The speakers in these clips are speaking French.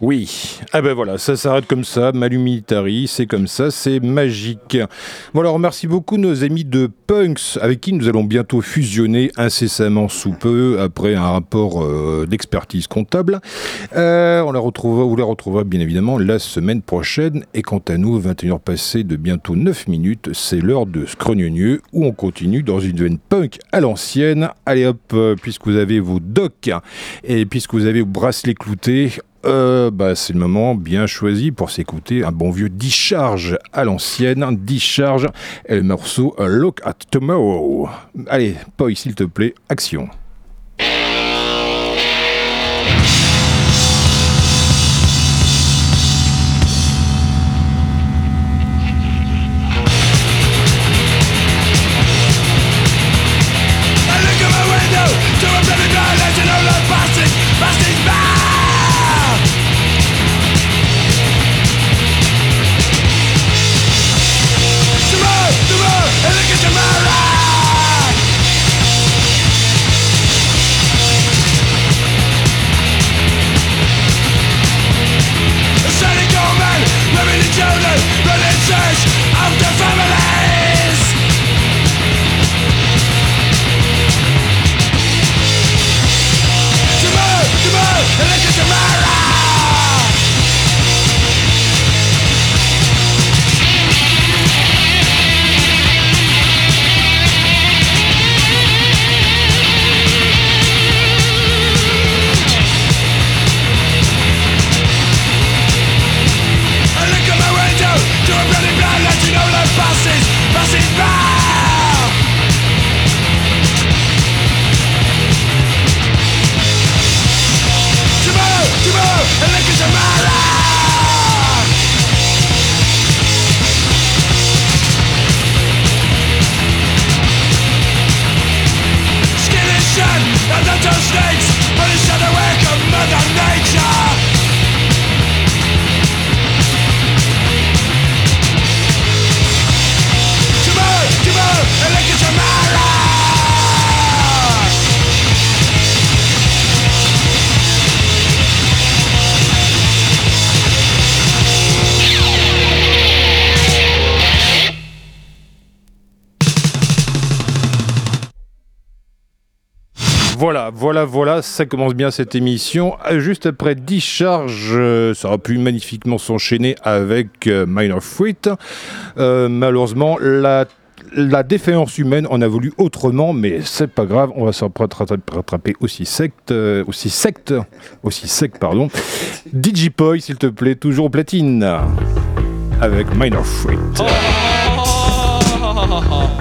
Oui, ah ben voilà, ça s'arrête comme ça, Militari, c'est comme ça, c'est magique. Bon alors, merci beaucoup nos amis de Punks, avec qui nous allons bientôt fusionner incessamment sous peu, après un rapport euh, d'expertise comptable. Euh, on la retrouve, vous la retrouvera bien évidemment la semaine prochaine, et quant à nous, 21h passées de bientôt 9 minutes, c'est l'heure de Scrognonieux, où on continue dans une veine punk à l'ancienne. Allez hop, euh, puisque vous avez vos docks, et puisque vous avez vos bracelets cloutés, euh, bah, c'est le moment bien choisi pour s'écouter un bon vieux discharge à l'ancienne. Discharge et le morceau Look at Tomorrow. Allez, Poi, s'il te plaît, action. Voilà, ça commence bien cette émission. Euh, juste après Discharge, euh, ça aurait pu magnifiquement s'enchaîner avec euh, Minor Fruit. malheureusement, la la défaillance humaine en a voulu autrement, mais c'est pas grave, on va s'en rattraper aussi secte, aussi secte, aussi sec, pardon. Digipoy, s'il te plaît, toujours platine, avec Minor Fruit. yellow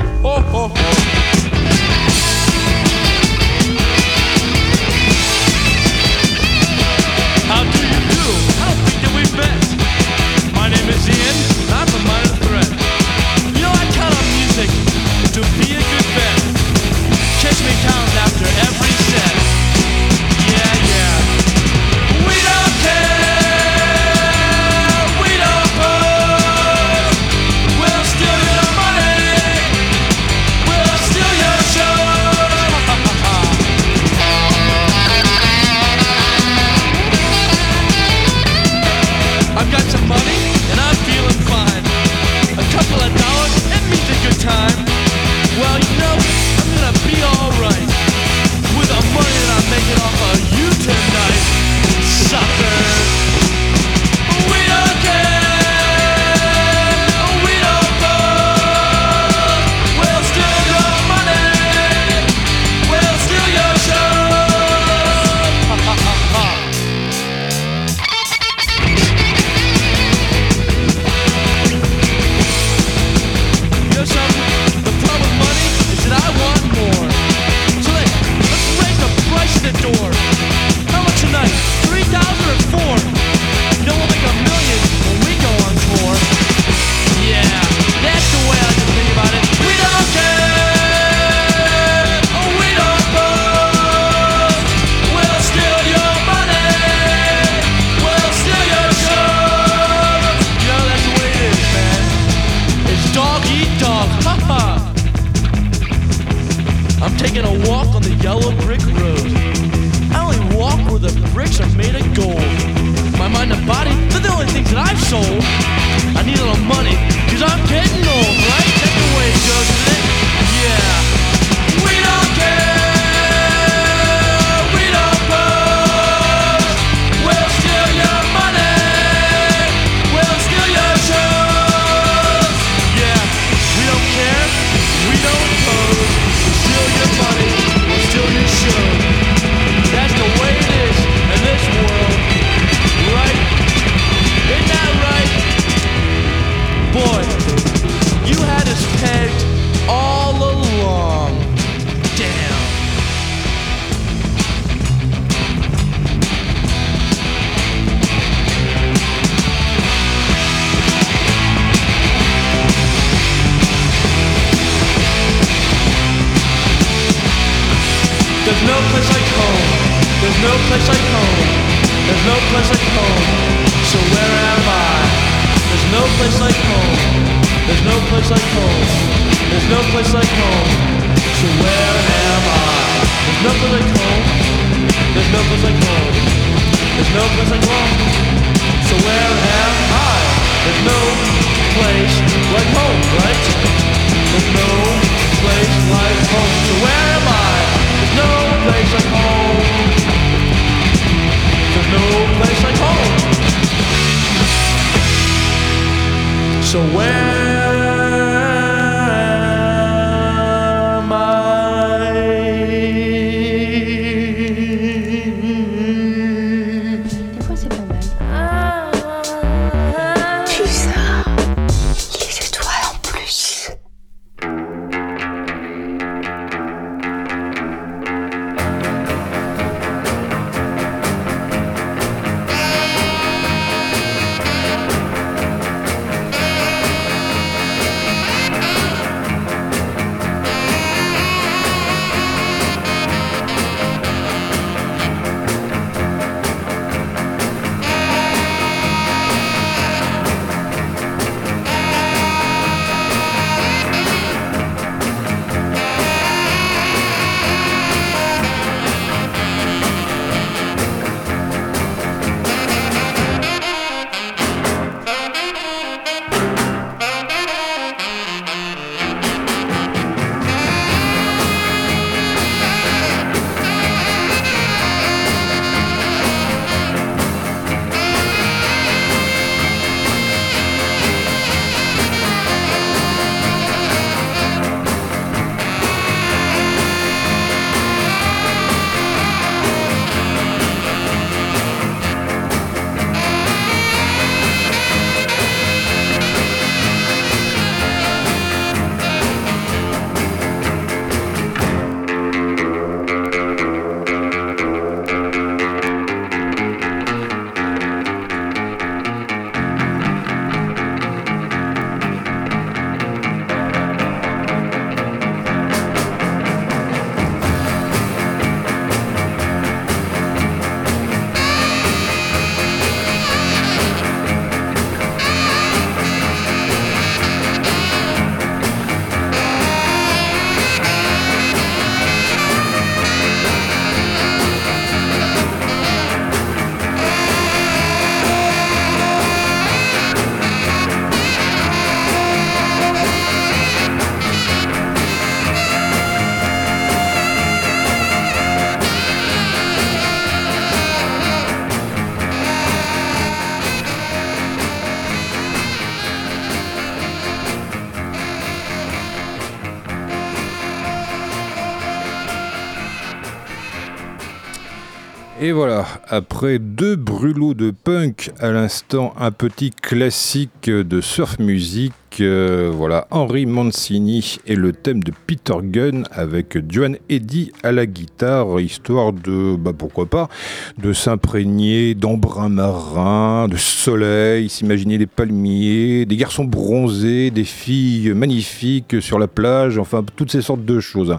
Et voilà, après deux brûlots de punk, à l'instant un petit classique de surf music, euh, voilà Henri Mancini et le thème de Peter Gunn avec Joan Eddy à la guitare, histoire de, bah pourquoi pas, de s'imprégner d'embrun marin, de soleil, s'imaginer des palmiers, des garçons bronzés, des filles magnifiques sur la plage, enfin toutes ces sortes de choses.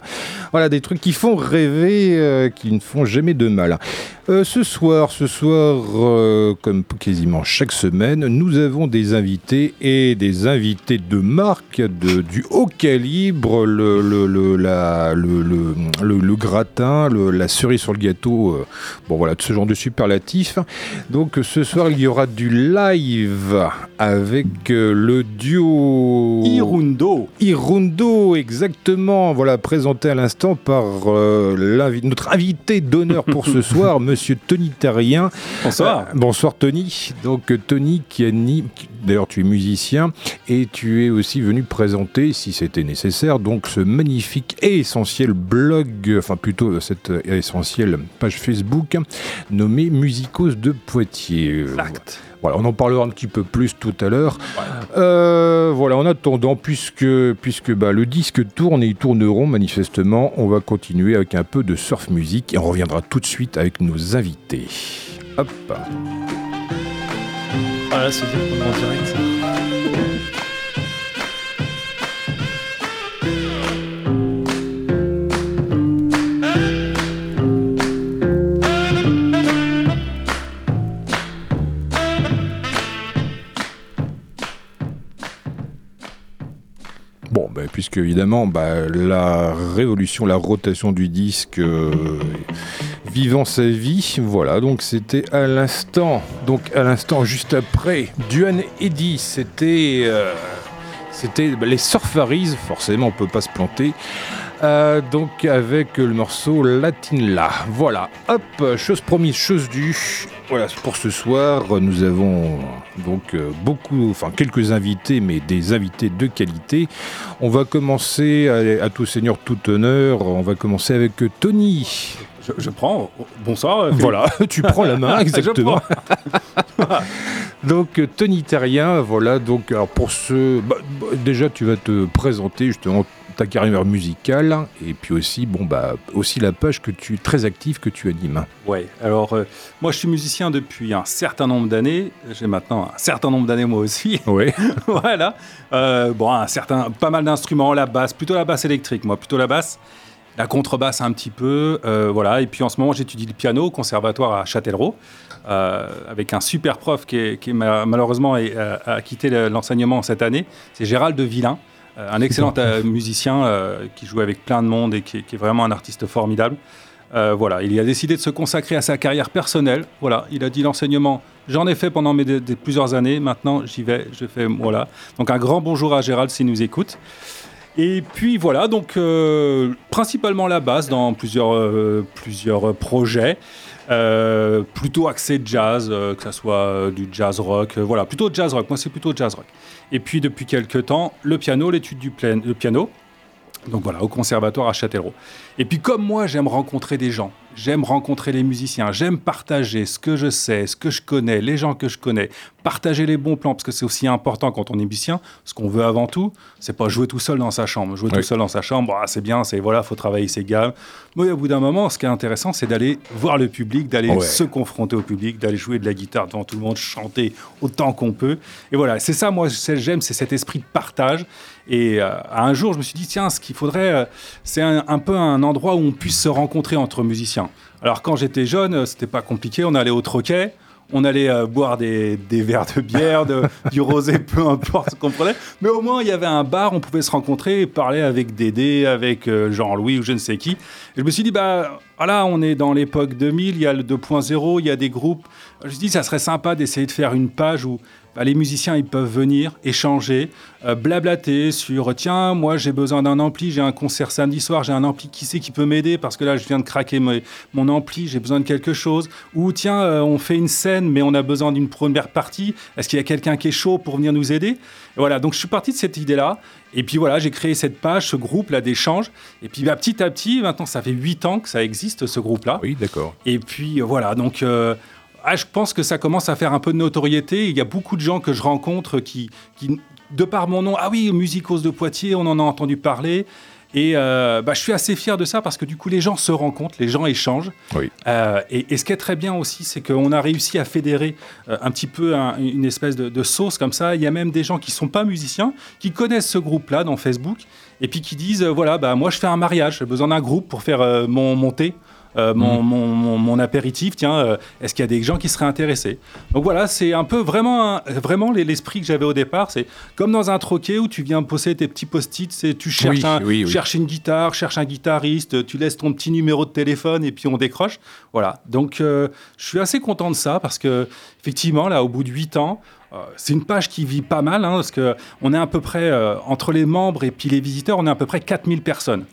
Voilà, des trucs qui font rêver, euh, qui ne font jamais de mal. Euh, ce soir, ce soir, comme quasiment chaque semaine, nous avons des invités et des invités de marque, de, du haut calibre, le, le, le, la, le, gratin, la cerise sur le gâteau, euh, bon voilà, ce genre de superlatifs. Donc ce soir, il y aura du live avec euh, le duo... Irundo. Irundo, exactement. Voilà, présenté à l'instant par euh, notre invité d'honneur pour ce soir, Monsieur Tony Terrien. Bonsoir. Euh, bonsoir Tony. Donc Tony qui anime, d'ailleurs tu es musicien et tu es aussi venu présenter, si c'était nécessaire, donc ce magnifique et essentiel blog, enfin plutôt cette essentielle page Facebook nommée Musicos de Poitiers. Exact. voilà, on en parlera un petit peu plus tout à l'heure. Euh, voilà, en attendant, puisque, puisque bah, le disque tourne et ils tourneront manifestement, on va continuer avec un peu de surf music et on reviendra tout de suite avec nos invités. Hop. Ah là, c'est direct. Évidemment, bah, la révolution, la rotation du disque euh, vivant sa vie, voilà, donc c'était à l'instant, donc à l'instant juste après, Duane Eddy, c'était euh, c'était bah, les Surfaris, forcément on peut pas se planter, euh, donc avec le morceau Latin La. Voilà, hop, chose promise, chose due. Voilà, pour ce soir, nous avons donc euh, beaucoup, enfin quelques invités, mais des invités de qualité. On va commencer à, à tout seigneur, tout honneur. On va commencer avec euh, Tony. Je, je prends. Bonsoir. euh. Voilà, tu prends la main, exactement. Donc euh, Tony Terrien, voilà. Donc alors pour ce, bah, bah, déjà tu vas te présenter justement ta carrière musicale et puis aussi bon bah aussi la page que tu très active que tu animes. Ouais, alors euh, moi je suis musicien depuis un certain nombre d'années. J'ai maintenant un certain nombre d'années moi aussi. Ouais. voilà. Euh, bon, un certain, pas mal d'instruments, la basse, plutôt la basse électrique, moi, plutôt la basse. La contrebasse un petit peu, euh, voilà. Et puis en ce moment, j'étudie le piano au conservatoire à Châtellerault, euh, avec un super prof qui, est- qui est ma- malheureusement euh, a quitté le- l'enseignement cette année. C'est Gérald de Villain, un excellent euh, musicien euh, qui joue avec plein de monde et qui, est- vraiment un artiste formidable. Euh, voilà, il a décidé de se consacrer à sa carrière personnelle. Voilà, il a dit l'enseignement, j'en ai fait pendant plusieurs années. Maintenant, j'y vais, je fais voilà. Donc un grand bonjour à Gérald s'il nous écoute. Et puis voilà, donc euh, principalement la basse dans plusieurs, euh, plusieurs projets, euh, plutôt axé jazz, euh, que ce soit euh, du jazz rock, euh, voilà, plutôt jazz rock, moi c'est plutôt jazz rock. Et puis depuis quelques temps, le piano, l'étude du piano, donc voilà, au conservatoire à Châtellerault. Et puis comme moi, j'aime rencontrer des gens, j'aime rencontrer les musiciens, j'aime partager ce que je sais, ce que je connais, les gens que je connais, partager les bons plans, parce que c'est aussi important quand on est musicien. Ce qu'on veut avant tout, c'est pas jouer tout seul dans sa chambre. Jouer Oui. tout seul dans sa chambre, ah, c'est bien, c'est voilà, faut travailler ses gammes. Mais au bout d'un moment, ce qui est intéressant, c'est d'aller voir le public, d'aller Ouais. se confronter au public, d'aller jouer de la guitare devant tout le monde, chanter autant qu'on peut. Et voilà, c'est ça, moi, j'aime, c'est cet esprit de partage. Et euh, un jour, je me suis dit, tiens, ce qu'il faudrait, euh, c'est un, un peu un endroit où on puisse se rencontrer entre musiciens. Alors, quand j'étais jeune, euh, c'était pas compliqué, on allait au troquet. On allait euh, boire des, des verres de bière, de- du rosé, peu importe ce qu'on prenait. Mais au moins, il y avait un bar, on pouvait se rencontrer et parler avec Dédé, avec euh, Jean-Louis ou je ne sais qui. Et je me suis dit, bah voilà, on est dans l'époque 2000, il y a le 2.0, il y a des groupes. Je me suis dit, ça serait sympa d'essayer de faire une page où bah, les musiciens ils peuvent venir, échanger, euh, blablater sur tiens, moi j'ai besoin d'un ampli, j'ai un concert samedi soir, j'ai un ampli, qui c'est qui peut m'aider? Parce que là je viens de craquer mes- mon ampli, j'ai besoin de quelque chose. Ou tiens, euh, on fait une scène mais on a besoin d'une première partie, est-ce qu'il y a quelqu'un qui est chaud pour venir nous aider? Voilà, donc je suis parti de cette idée-là. Et puis voilà, j'ai créé cette page, ce groupe là d'échange. Et puis bah, petit à petit, maintenant ça fait 8 ans que ça existe ce groupe-là. Oui, d'accord. Et puis euh, voilà, donc ah, je pense que ça commence à faire un peu de notoriété. Il y a beaucoup de gens que je rencontre qui, qui de par mon nom, ah oui, Musicos de Poitiers, on en a entendu parler. Et euh, bah, je suis assez fier de ça parce que du coup, les gens se rencontrent, les gens échangent. Oui. Euh, et, et ce qui est très bien aussi, c'est qu'on a réussi à fédérer euh, un petit peu un- une espèce de, de sauce comme ça. Il y a même des gens qui sont pas musiciens, qui connaissent ce groupe-là dans Facebook, et puis qui disent, voilà, bah, moi je fais un mariage, j'ai besoin d'un groupe pour faire mon, mon thé. Euh, mon, mon, mon- mon apéritif. Tiens, euh, est-ce qu'il y a des gens qui seraient intéressés? Donc voilà, c'est un peu vraiment, un- vraiment l'esprit que j'avais au départ. C'est comme dans un troquet où tu viens poser tes petits post-it, c'est tu cherches, Oui, un, oui, oui. cherches une guitare, cherches un guitariste, tu laisses ton petit numéro de téléphone et puis on décroche. Voilà. Donc euh, je suis assez content de ça parce que effectivement là, au bout de 8 ans. c'est une page qui vit pas mal, hein, parce que on est à peu près, euh, entre les membres et puis les visiteurs, on est à peu près 4000 personnes.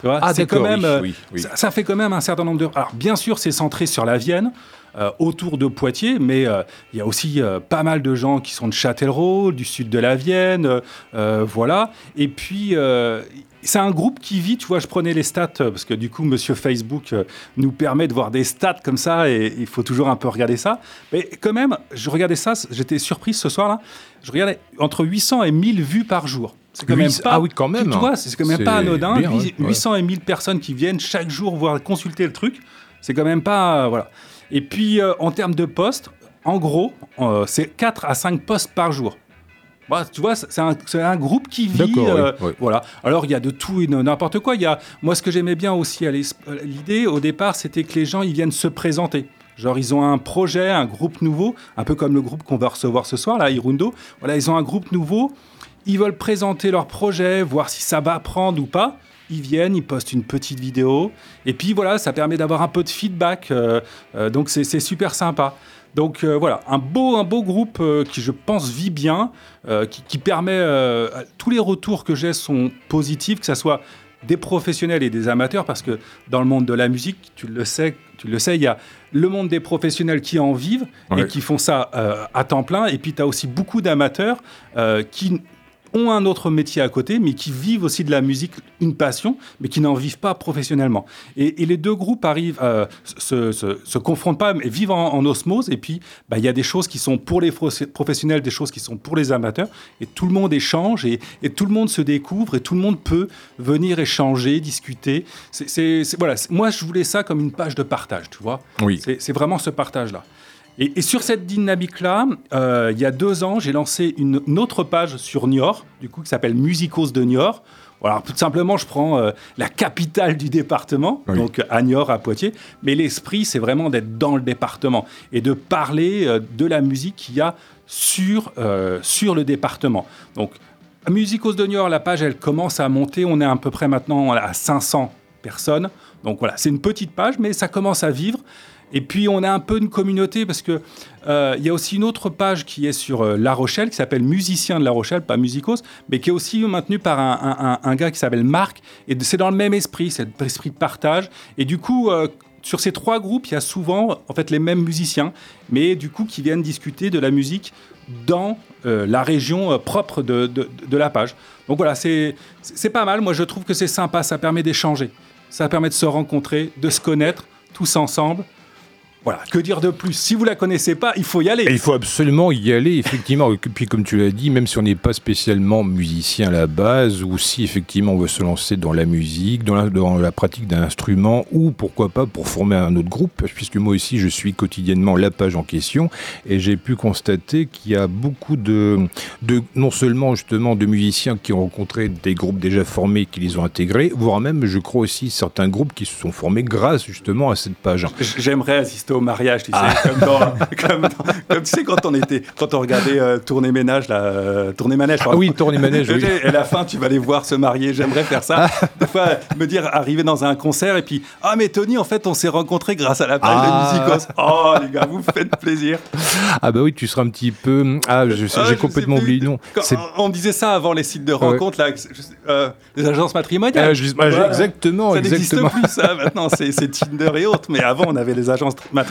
Tu vois, Ah, c'est quand d'accord, même, oui, oui, oui. Ça, ça fait quand même un certain nombre de. Alors, bien sûr, c'est centré sur la Vienne, euh, autour de Poitiers, mais euh, il y a aussi euh, pas mal de gens qui sont de Châtellerault, du sud de la Vienne, voilà. Et puis. C'est un groupe qui vit, tu vois, je prenais les stats, euh, parce que du coup, monsieur Facebook euh, nous permet de voir des stats comme ça, et il faut toujours un peu regarder ça. Mais quand même, je regardais ça, j'étais surpris ce soir-là, je regardais entre 800 et 1000 vues par jour. C'est quand même pas, ah oui, quand même, Tu hein. vois, c'est quand même pas anodin. bien, Huit- ouais, ouais. 800 et 1000 personnes qui viennent chaque jour voir consulter le truc, c'est quand même pas. euh, voilà. Et puis, euh, en termes de postes, en gros, euh, c'est 4 à 5 postes par jour. Bah, tu vois, c'est un, un groupe qui vit. Euh, oui, oui. Voilà. Alors, il y a de tout et de n'importe quoi. Il y a, moi, ce que j'aimais bien aussi à à l'idée, au départ, c'était que les gens, ils viennent se présenter. Genre, ils ont un projet, un groupe nouveau, un peu comme le groupe qu'on va recevoir ce soir, là, Irundo. Voilà, ils ont un groupe nouveau. Ils veulent présenter leur projet, voir si ça va prendre ou pas. Ils viennent, ils postent une petite vidéo. Et puis, voilà, ça permet d'avoir un peu de feedback. euh, euh, donc, c'est super sympa. Donc euh, voilà, un beau, un beau groupe euh, qui, je pense, vit bien, euh, qui, qui permet. tous les retours que j'ai sont positifs, que ce soit des professionnels et des amateurs, parce que dans le monde de la musique, tu le sais, tu le sais, il y a le monde des professionnels qui en vivent Ouais. et qui font ça à temps plein, et puis tu as aussi beaucoup d'amateurs qui ont un autre métier à côté, mais qui vivent aussi de la musique, une passion, mais qui n'en vivent pas professionnellement. Et, et les deux groupes arrivent, euh, se, se, se confrontent pas, mais vivent en, en osmose. Et puis, bah, il y a des choses qui sont pour les professionnels, des choses qui sont pour les amateurs. Et tout le monde échange et, et tout le monde se découvre et tout le monde peut venir échanger, discuter. C'est, voilà. Moi, je voulais ça comme une page de partage, tu vois. Oui. C'est c'est vraiment ce partage-là. Et, et sur cette dynamique-là, euh, il y a deux ans, j'ai lancé une, une autre page sur Niort, du coup, qui s'appelle Musicos de Niort. Voilà, tout simplement, je prends euh, la capitale du département, Oui. donc à Niort, à Poitiers, mais l'esprit, c'est vraiment d'être dans le département et de parler euh, de la musique qu'il y a sur, sur le département. Donc, Musicos de Niort, la page, elle commence à monter. On est à peu près maintenant à 500 personnes. Donc voilà, c'est une petite page, mais ça commence à vivre. Et puis on a un peu une communauté parce que euh, il y a aussi une autre page qui est sur euh, La Rochelle qui s'appelle Musicien de La Rochelle, pas Musicos, mais qui est aussi maintenue par un, gars qui s'appelle Marc. Et c'est dans le même esprit, c'est l'esprit de partage. Et du coup, euh, sur ces trois groupes, il y a souvent en fait les mêmes musiciens, mais du coup qui viennent discuter de la musique dans euh, la région euh, propre de, de- la page. Donc voilà, c'est pas mal. Moi, je trouve que c'est sympa. Ça permet d'échanger, ça permet de se rencontrer, de se connaître tous ensemble. Voilà, que dire de plus? Si vous la connaissez pas, il faut y aller. Et il faut absolument y aller, effectivement. Et puis, comme tu l'as dit, même si on n'est pas spécialement musicien à la base, ou si effectivement on veut se lancer dans la musique, dans la, dans la pratique d'un instrument, ou pourquoi pas pour former un autre groupe, puisque moi aussi je suis quotidiennement la page en question, et j'ai pu constater qu'il y a beaucoup de, de, non seulement justement de musiciens qui ont rencontré des groupes déjà formés, qui les ont intégrés, voire même, je crois aussi, certains groupes qui se sont formés grâce justement à cette page. J'aimerais assister au mariage, tu sais, Ah. comme, dans- comme dans- comme tu sais quand on était, quand on regardait euh, tourner ménage, là, euh, tourner manège. Ah oui, tourner manège, oui. Et à la fin, tu vas les voir se marier. J'aimerais faire ça. Des fois, me dire, arriver dans un concert et puis, ah mais Tony, en fait, on s'est rencontrés grâce à la page Ah. de Musicos. Oh les gars, vous faites plaisir. Ah bah oui, tu seras un petit peu... Ah, Ah, j'ai complètement oublié, non. Quand- on disait ça avant les sites de rencontres, là, euh, les agences matrimoniales. Ah, je- bah. Exactement, Ça n'existe exactement. plus, ça. Maintenant, c'est c'est Tinder et autres. Mais avant, on avait les agences matrimoniales.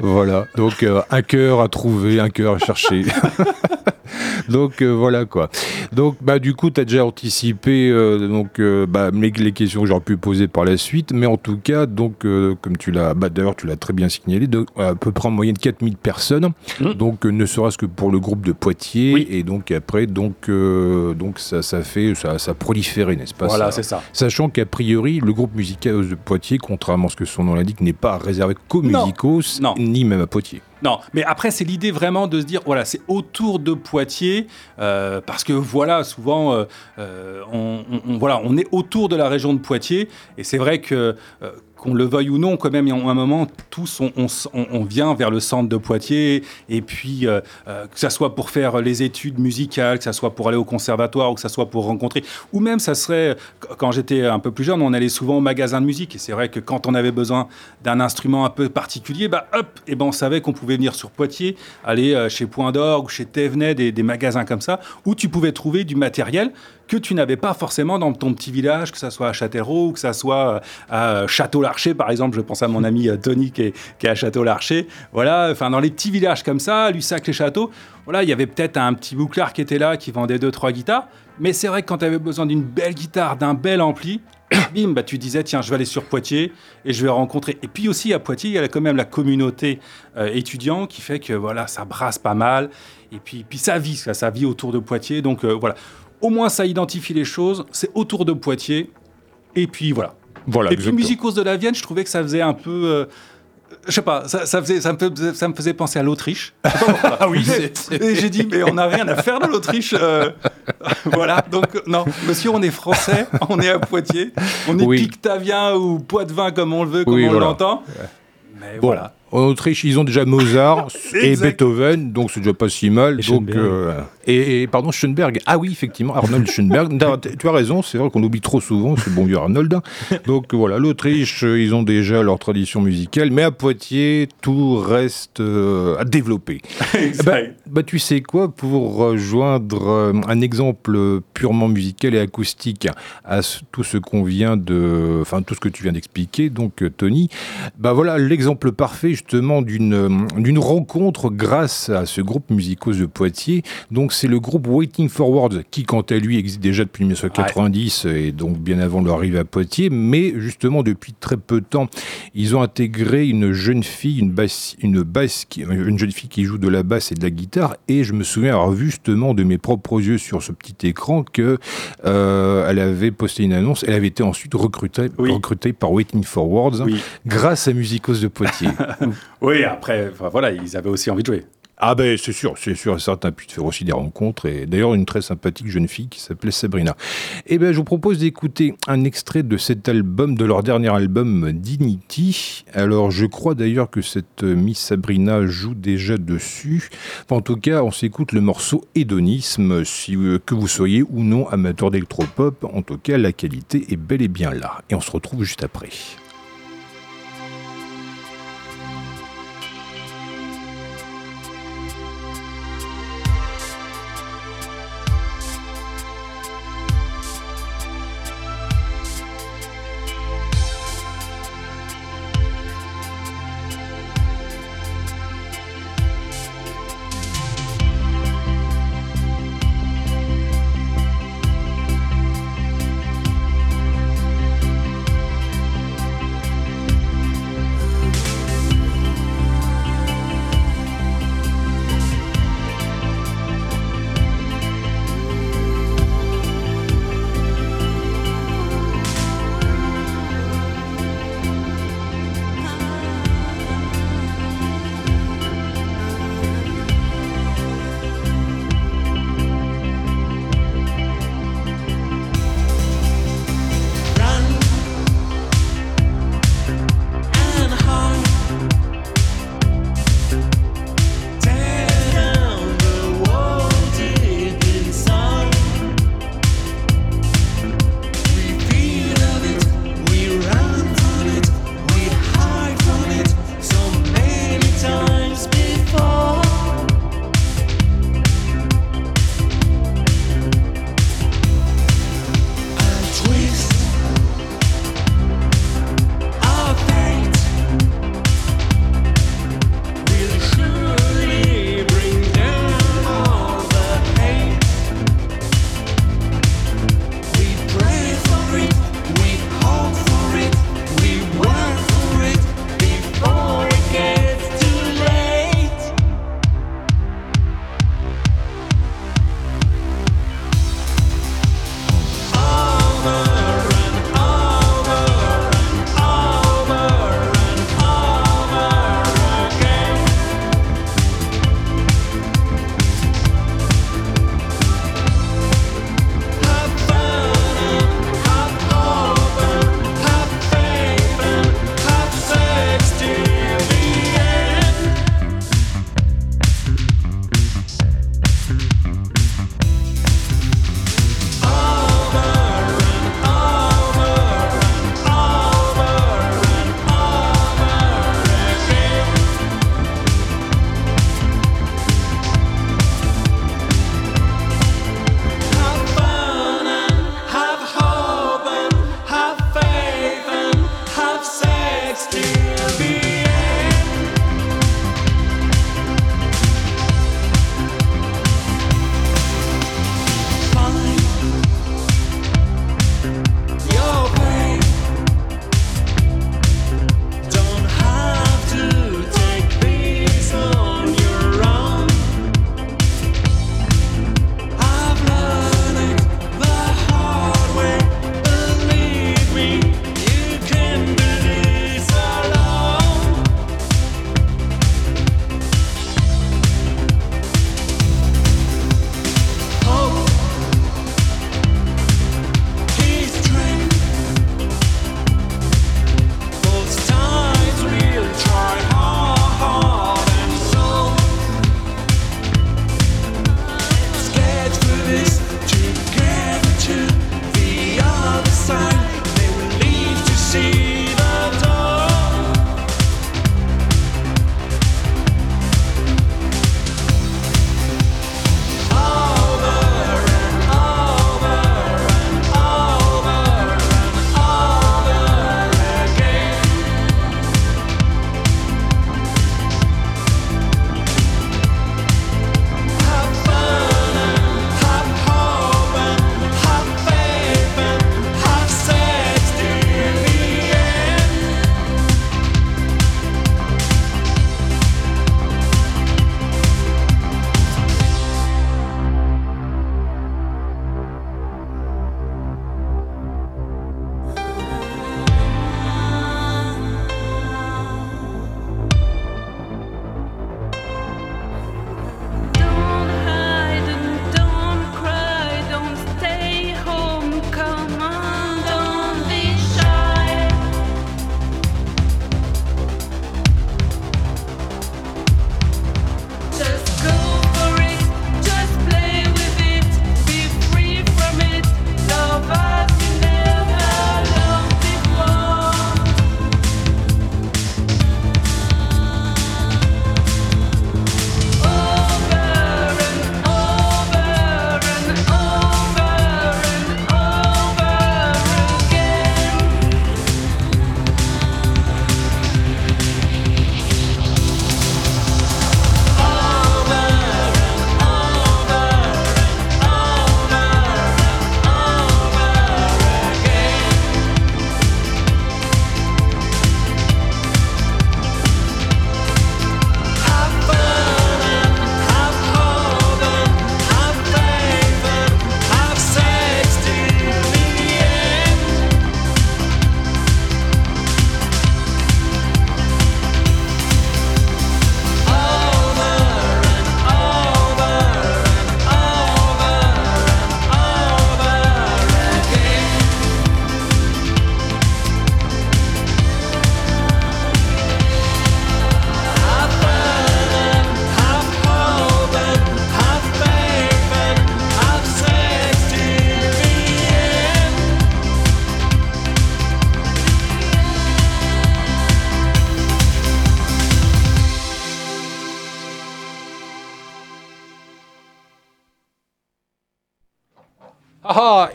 Voilà, donc euh, un cœur à trouver, un cœur à chercher. donc euh, voilà quoi. Donc bah du coup tu as déjà anticipé euh, donc euh, bah, les, les questions que j'aurais pu poser par la suite, mais en tout cas donc comme tu l'as bah, d'ailleurs tu l'as très bien signalé, de, à peu près en moyenne 4000 personnes. Mhm. Donc ne serait-ce que pour le groupe de Poitiers Oui. et donc après donc donc ça ça fait ça ça a proliféré, n'est-ce pas Voilà, c'est ça. Sachant qu'a priori, le groupe musical de Poitiers, contrairement à ce que son nom l'indique, n'est pas réservé qu'aux musicos, Non. ni même à Poitiers. Non, mais après, c'est l'idée vraiment de se dire, voilà, c'est autour de Poitiers, euh, parce que voilà, souvent, euh, euh, on, voilà, on est autour de la région de Poitiers, et c'est vrai que qu'on le veuille ou non, quand même, à un moment, tous, on, on, on, vient vers le centre de Poitiers, et puis, euh, euh, que ça soit pour faire les études musicales, que ça soit pour aller au conservatoire, ou que ça soit pour rencontrer, ou même, ça serait, quand j'étais un peu plus jeune, on allait souvent au magasin de musique, et c'est vrai que quand on avait besoin d'un instrument un peu particulier, bah, hop, et ben, on savait qu'on pouvait venir sur Poitiers, aller euh, chez Point d'Orgue, chez Thévenet, des, des magasins comme ça, où tu pouvais trouver du matériel que tu n'avais pas forcément dans ton petit village, que ça soit à Châtellerault que ça soit à Château-Larcher, par exemple. Je pense à mon ami euh, Tony qui est, à Château-Larcher. Voilà, enfin, dans les petits villages comme ça, Lussac-les-Châteaux, voilà, il y avait peut-être un petit bouclard qui était là, qui vendait deux, trois guitares. Mais c'est vrai que quand tu avais besoin d'une belle guitare, d'un bel ampli, bim, bah, tu disais, tiens, je vais aller sur Poitiers et je vais rencontrer. Et puis aussi à Poitiers, il y a quand même la communauté euh, étudiant qui fait que voilà, ça brasse pas mal. Et puis, ça vit, ça, vit autour de Poitiers. Donc euh, voilà, au moins ça identifie les choses. C'est autour de Poitiers. Et puis voilà. Voilà, et puis exactement. Musicos de la Vienne, je trouvais que ça faisait un peu. euh, je sais pas, ça, ça faisait, ça, me faisait, ça me faisait penser à l'Autriche. Ah oui, Et j'ai dit, mais on n'a rien à faire de l'Autriche. euh, voilà, donc non, monsieur, on est français, on est à Poitiers, on est Oui. pictavien ou poitevin comme on le veut, comme Oui, on voilà. l'entend. Mais Bon, voilà. En Autriche, ils ont déjà Mozart et Exact. Beethoven, donc c'est déjà pas si mal. Et donc, Schoenberg. euh, et, et, pardon, Schoenberg. Ah oui, effectivement, Arnold Schoenberg. Tu as raison, c'est vrai qu'on oublie trop souvent ce bon vieux Arnold. Donc voilà, l'Autriche, euh, ils ont déjà leur tradition musicale, mais à Poitiers, tout reste euh, à développer. Bah, bah, tu sais quoi, pour rejoindre euh, un exemple purement musical et acoustique à tout ce qu'on vient de, enfin tout ce que tu viens d'expliquer, donc euh, Tony, bah voilà l'exemple parfait justement d'une euh, d'une rencontre grâce à ce groupe musicaux de Poitiers. Donc c'est le groupe Waiting Forward qui, quant à lui, existe déjà depuis 1990 et donc bien avant leur arrivée à Poitiers, mais justement depuis très peu de temps, ils ont intégré une jeune fille, une basse, une basse, qui- une jeune fille qui joue de la basse et de la guitare. Et je me souviens avoir vu justement de mes propres yeux sur ce petit écran que euh, elle avait posté une annonce. Elle avait été ensuite recrutée, Oui. recrutée par Waiting Forwards Oui. grâce à Musicos de Poitiers. Oui, après, voilà, ils avaient aussi envie de jouer. Ah ben c'est sûr, c'est sûr et certain, puis de faire aussi des rencontres, et d'ailleurs une très sympathique jeune fille qui s'appelait Sabrina. Et ben je vous propose d'écouter un extrait de cet album, de leur dernier album Dignity. Alors je crois d'ailleurs que cette euh, Miss Sabrina joue déjà dessus. En tout cas, on s'écoute le morceau Hédonisme, euh, que vous soyez ou non amateur d'électropop, en tout cas la qualité est bel et bien là. Et on se retrouve juste après.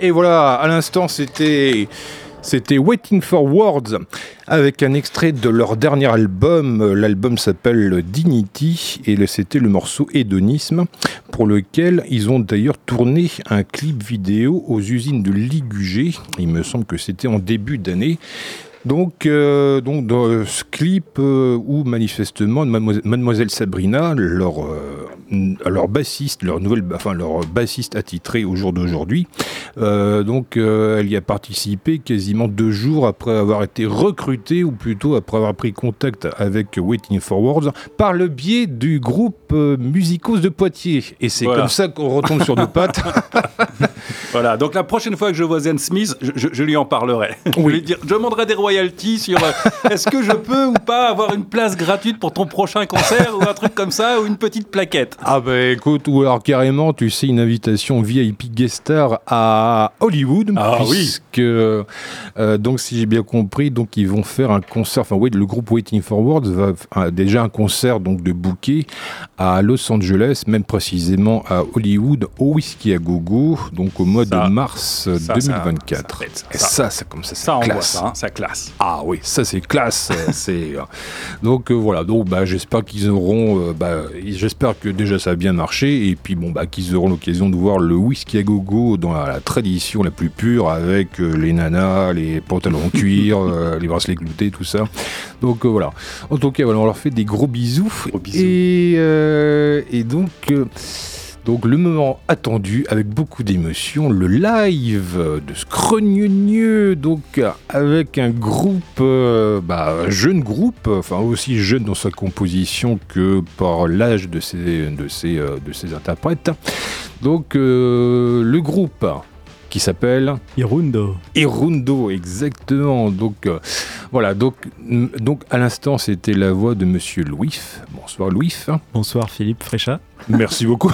Et voilà, à l'instant, c'était. Waiting for Words avec un extrait de leur dernier album. L'album s'appelle Dignity et c'était le morceau Hédonisme pour lequel ils ont d'ailleurs tourné un clip vidéo aux usines de Ligugé. Il me semble que c'était en début d'année. Donc, euh, donc dans ce clip euh, où manifestement Mademoiselle, Sabrina, leur, euh, leur bassiste, leur nouvelle, enfin leur bassiste attitré au jour d'aujourd'hui, donc elle y a participé quasiment deux jours après avoir été recrutée ou plutôt après avoir pris contact avec Waiting Forwards par le biais du groupe Musicos de Poitiers. Et c'est comme ça qu'on retombe sur nos pattes. voilà. Donc la prochaine fois que je vois Zen Smith, je, lui en parlerai. Je lui dire, je demanderai des royautés sur euh, est-ce que je peux ou pas avoir une place gratuite pour ton prochain concert ou un truc comme ça ou une petite plaquette? Ah bah écoute, ou alors carrément, tu sais, une invitation VIP guest star à Hollywood. Ah puisque, euh, donc si j'ai bien compris, donc ils vont faire un concert, enfin oui, le groupe Waiting Forward va déjà un concert donc de bouquet à Los Angeles, même précisément à Hollywood, au Whisky à Gogo, donc au mois de mars 2024. Ça, ça, Et ça, c'est comme ça, ça classe. ça, hein, ça classe. Ah oui, ça c'est classe. c'est euh, donc euh, voilà. Donc bah, j'espère qu'ils auront. Euh, bah, j'espère que déjà ça a bien marché et puis bon bah qu'ils auront l'occasion de voir le whisky à gogo dans la, tradition la plus pure avec les nanas, les pantalons en cuir, les bracelets cloutés, tout ça. Donc voilà. En tout cas, voilà, on leur fait des gros bisous. Gros bisous. Et, et donc. Donc le moment attendu avec beaucoup d'émotion, le live de Scrogneux, donc avec un groupe, euh, bah, jeune groupe, enfin aussi jeune dans sa composition que par l'âge de ses, de, ses, euh, de ses interprètes. Donc euh, le groupe qui s'appelle Irundo. Irundo, exactement. Donc voilà, donc, donc à l'instant c'était la voix de Monsieur Louis. Bonsoir Louis. Bonsoir Philippe Fréchat. Merci beaucoup.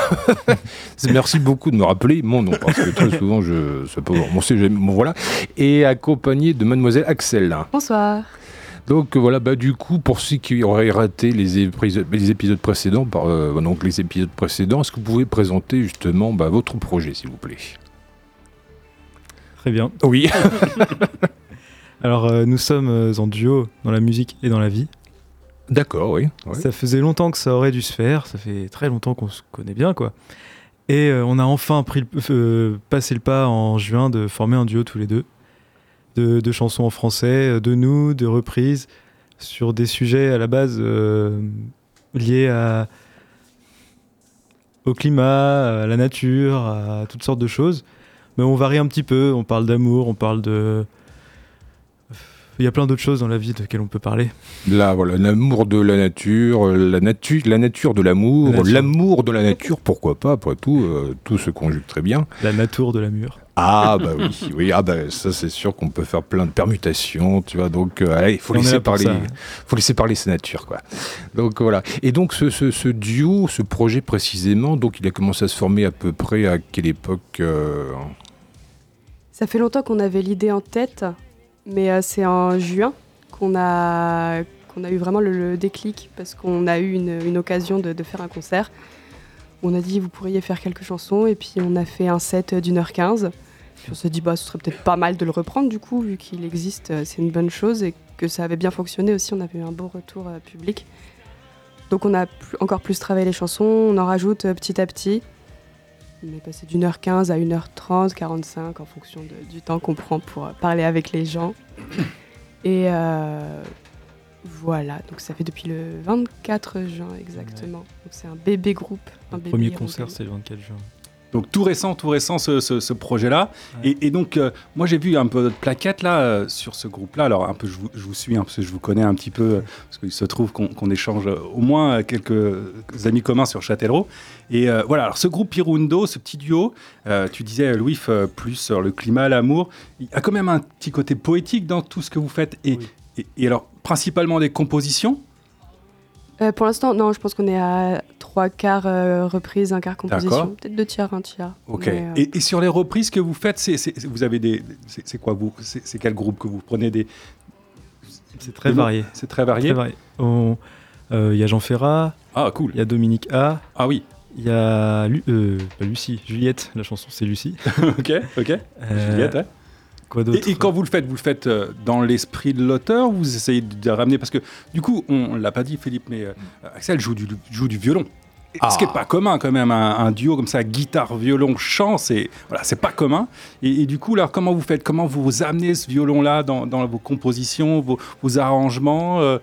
Merci beaucoup de me rappeler mon nom, parce que très souvent, je sais pas, bon, voilà. Et accompagné de mademoiselle Axel. Bonsoir. Donc voilà, bah, du coup, pour ceux qui auraient raté les, épisodes précédents, par, euh, donc les épisodes précédents, est-ce que vous pouvez présenter justement bah, votre projet, s'il vous plaît? Très bien. Oui. Alors, euh, nous sommes euh, en duo dans la musique et dans la vie. D'accord, oui. Ça faisait longtemps que ça aurait dû se faire, ça fait très longtemps qu'on se connaît bien, quoi. Et euh, on a enfin pris euh, passé le pas en juin de former un duo tous les deux, de, chansons en français, de nous, de reprises, sur des sujets à la base liés à, au climat, à la nature, à toutes sortes de choses. Mais on varie un petit peu, on parle d'amour, on parle de, il y a plein d'autres choses dans la vie de lesquelles on peut parler. Là, voilà, l'amour de la nature, la, nature, la nature de l'amour, l'amour de la nature, pourquoi pas, après tout, euh, tout se conjugue très bien. La nature de l'amour. Ah bah oui, oui, ah bah ça c'est sûr qu'on peut faire plein de permutations, tu vois. Donc euh, il faut laisser parler, faut laisser parler sa nature, quoi. Donc voilà. Et donc ce, ce, duo, ce projet précisément, donc il a commencé à se former à peu près à quelle époque euh, Ça fait longtemps qu'on avait l'idée en tête. Mais euh, c'est en juin qu'on a, eu vraiment le, déclic parce qu'on a eu une, occasion de, faire un concert. On a dit vous pourriez faire quelques chansons et puis on a fait un set d'une heure quinze. Puis on s'est dit bah ce serait peut-être pas mal de le reprendre du coup vu qu'il existe, euh, c'est une bonne chose et que ça avait bien fonctionné aussi. On avait eu un beau retour euh, public. Donc on a encore plus travaillé les chansons, on en rajoute petit à petit. On est passé d'une heure 15 à 1h30, 45 en fonction du temps qu'on prend pour euh, parler avec les gens. Et euh, voilà, donc ça fait depuis le 24 juin exactement. Donc c'est un bébé groupe. le premier concert, c'est le 24 juin. Donc tout récent, tout récent ce, projet-là. Et, donc euh, moi j'ai vu un peu de plaquettes là euh, sur ce groupe-là. Alors un peu je vous, suis, un parce que je vous connais un petit peu, euh, parce qu'il se trouve qu'on échange au moins quelques amis communs sur Châtellerault. Et voilà, alors ce groupe Pirundo, ce petit duo, tu disais Louis, plus sur le climat, l'amour, il y a quand même un petit côté poétique dans tout ce que vous faites. et alors principalement des compositions euh, pour l'instant, non, je pense qu'on est à trois quarts euh, reprises, un quart composition. Peut-être deux tiers, un tiers. Ok. Euh, et, sur les reprises que vous faites, c'est, vous avez des. C'est, quoi vous c'est, quel groupe que vous prenez des. C'est très varié. C'est très varié. Il y a Jean Ferrat. Ah, cool. Il y a Dominique A. Ah oui. Il y a Lu- euh, Lucie, Juliette, la chanson c'est Lucie. ok, ok. Euh, Juliette, ouais. Quoi Et, et quand vous le faites, vous le faites euh, dans l'esprit de l'auteur ou vous essayez de, de ramener? Parce que du coup, on ne l'a pas dit, Philippe, mais euh, Axel joue du, joue du violon. Et Ce qui n'est pas commun quand même, un, un duo comme ça, guitare, violon, chant, c'est voilà, c'est pas commun. Et, et du coup, alors comment vous faites? Comment vous amenez ce violon-là dans, dans vos compositions, vos, vos arrangements euh,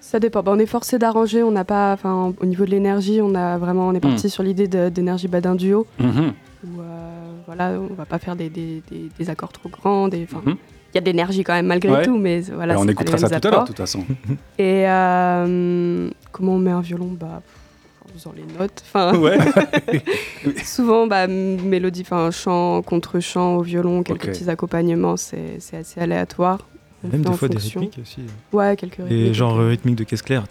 Ça dépend. Bah, on est forcé d'arranger. On n'a pas, enfin, au niveau de l'énergie, on a vraiment, on est parti Hmm. sur l'idée d'énergie bah, d'un duo. mhm, Où, euh, voilà, on va pas faire des, des- des- des accords trop grands. des- mhm. Il y a de l'énergie quand même malgré Ouais. tout, mais voilà. On écoutera ça tout à l'heure, de toute façon. Et euh, comment on met un violon? Bah, En faisant les notes. Enfin, ouais. souvent, bah, mélodie, enfin, chant, contre-chant au violon, quelques petits accompagnements, c'est c'est assez aléatoire. On Même des fois des rythmiques aussi. Ouais, quelques Et genre euh, rythmique de caisse claire.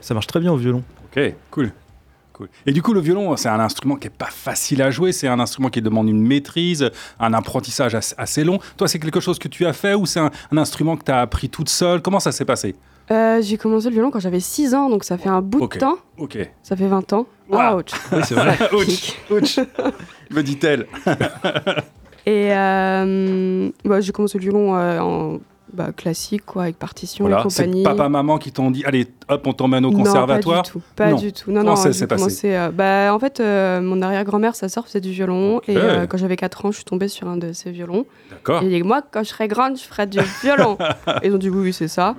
Ça marche très bien au violon. Ok, cool. Cool. Et du coup, le violon, c'est un instrument qui est pas facile à jouer. C'est un instrument qui demande une maîtrise, un apprentissage as- assez long. Toi, c'est quelque chose que tu as fait ou c'est un, un instrument que tu as appris toute seule? Comment ça s'est passé? Euh, J'ai commencé le violon quand j'avais 6 ans, donc ça fait un bout de temps. Ok. Ça fait 20 ans. Wow. Ouch. Oui, c'est vrai. Ouch, ouch. Me dit-elle. Et euh, bah, j'ai commencé le violon euh, en bah, classique, quoi, avec partition Voilà, et c'est compagnie. papa, maman qui t'ont dit allez, hop, on t'emmène au conservatoire. Non, pas du tout. Pas Non. du tout. Non, non, s'est passé euh, bah, En fait, euh, mon arrière-grand-mère, sa sœur faisait du violon. Et euh, quand j'avais 4 ans, je suis tombée sur un de ses violons. D'accord. Et il dit, moi, quand je serai grande, je ferai du violon. et ils ont dit, oui, oui, c'est ça.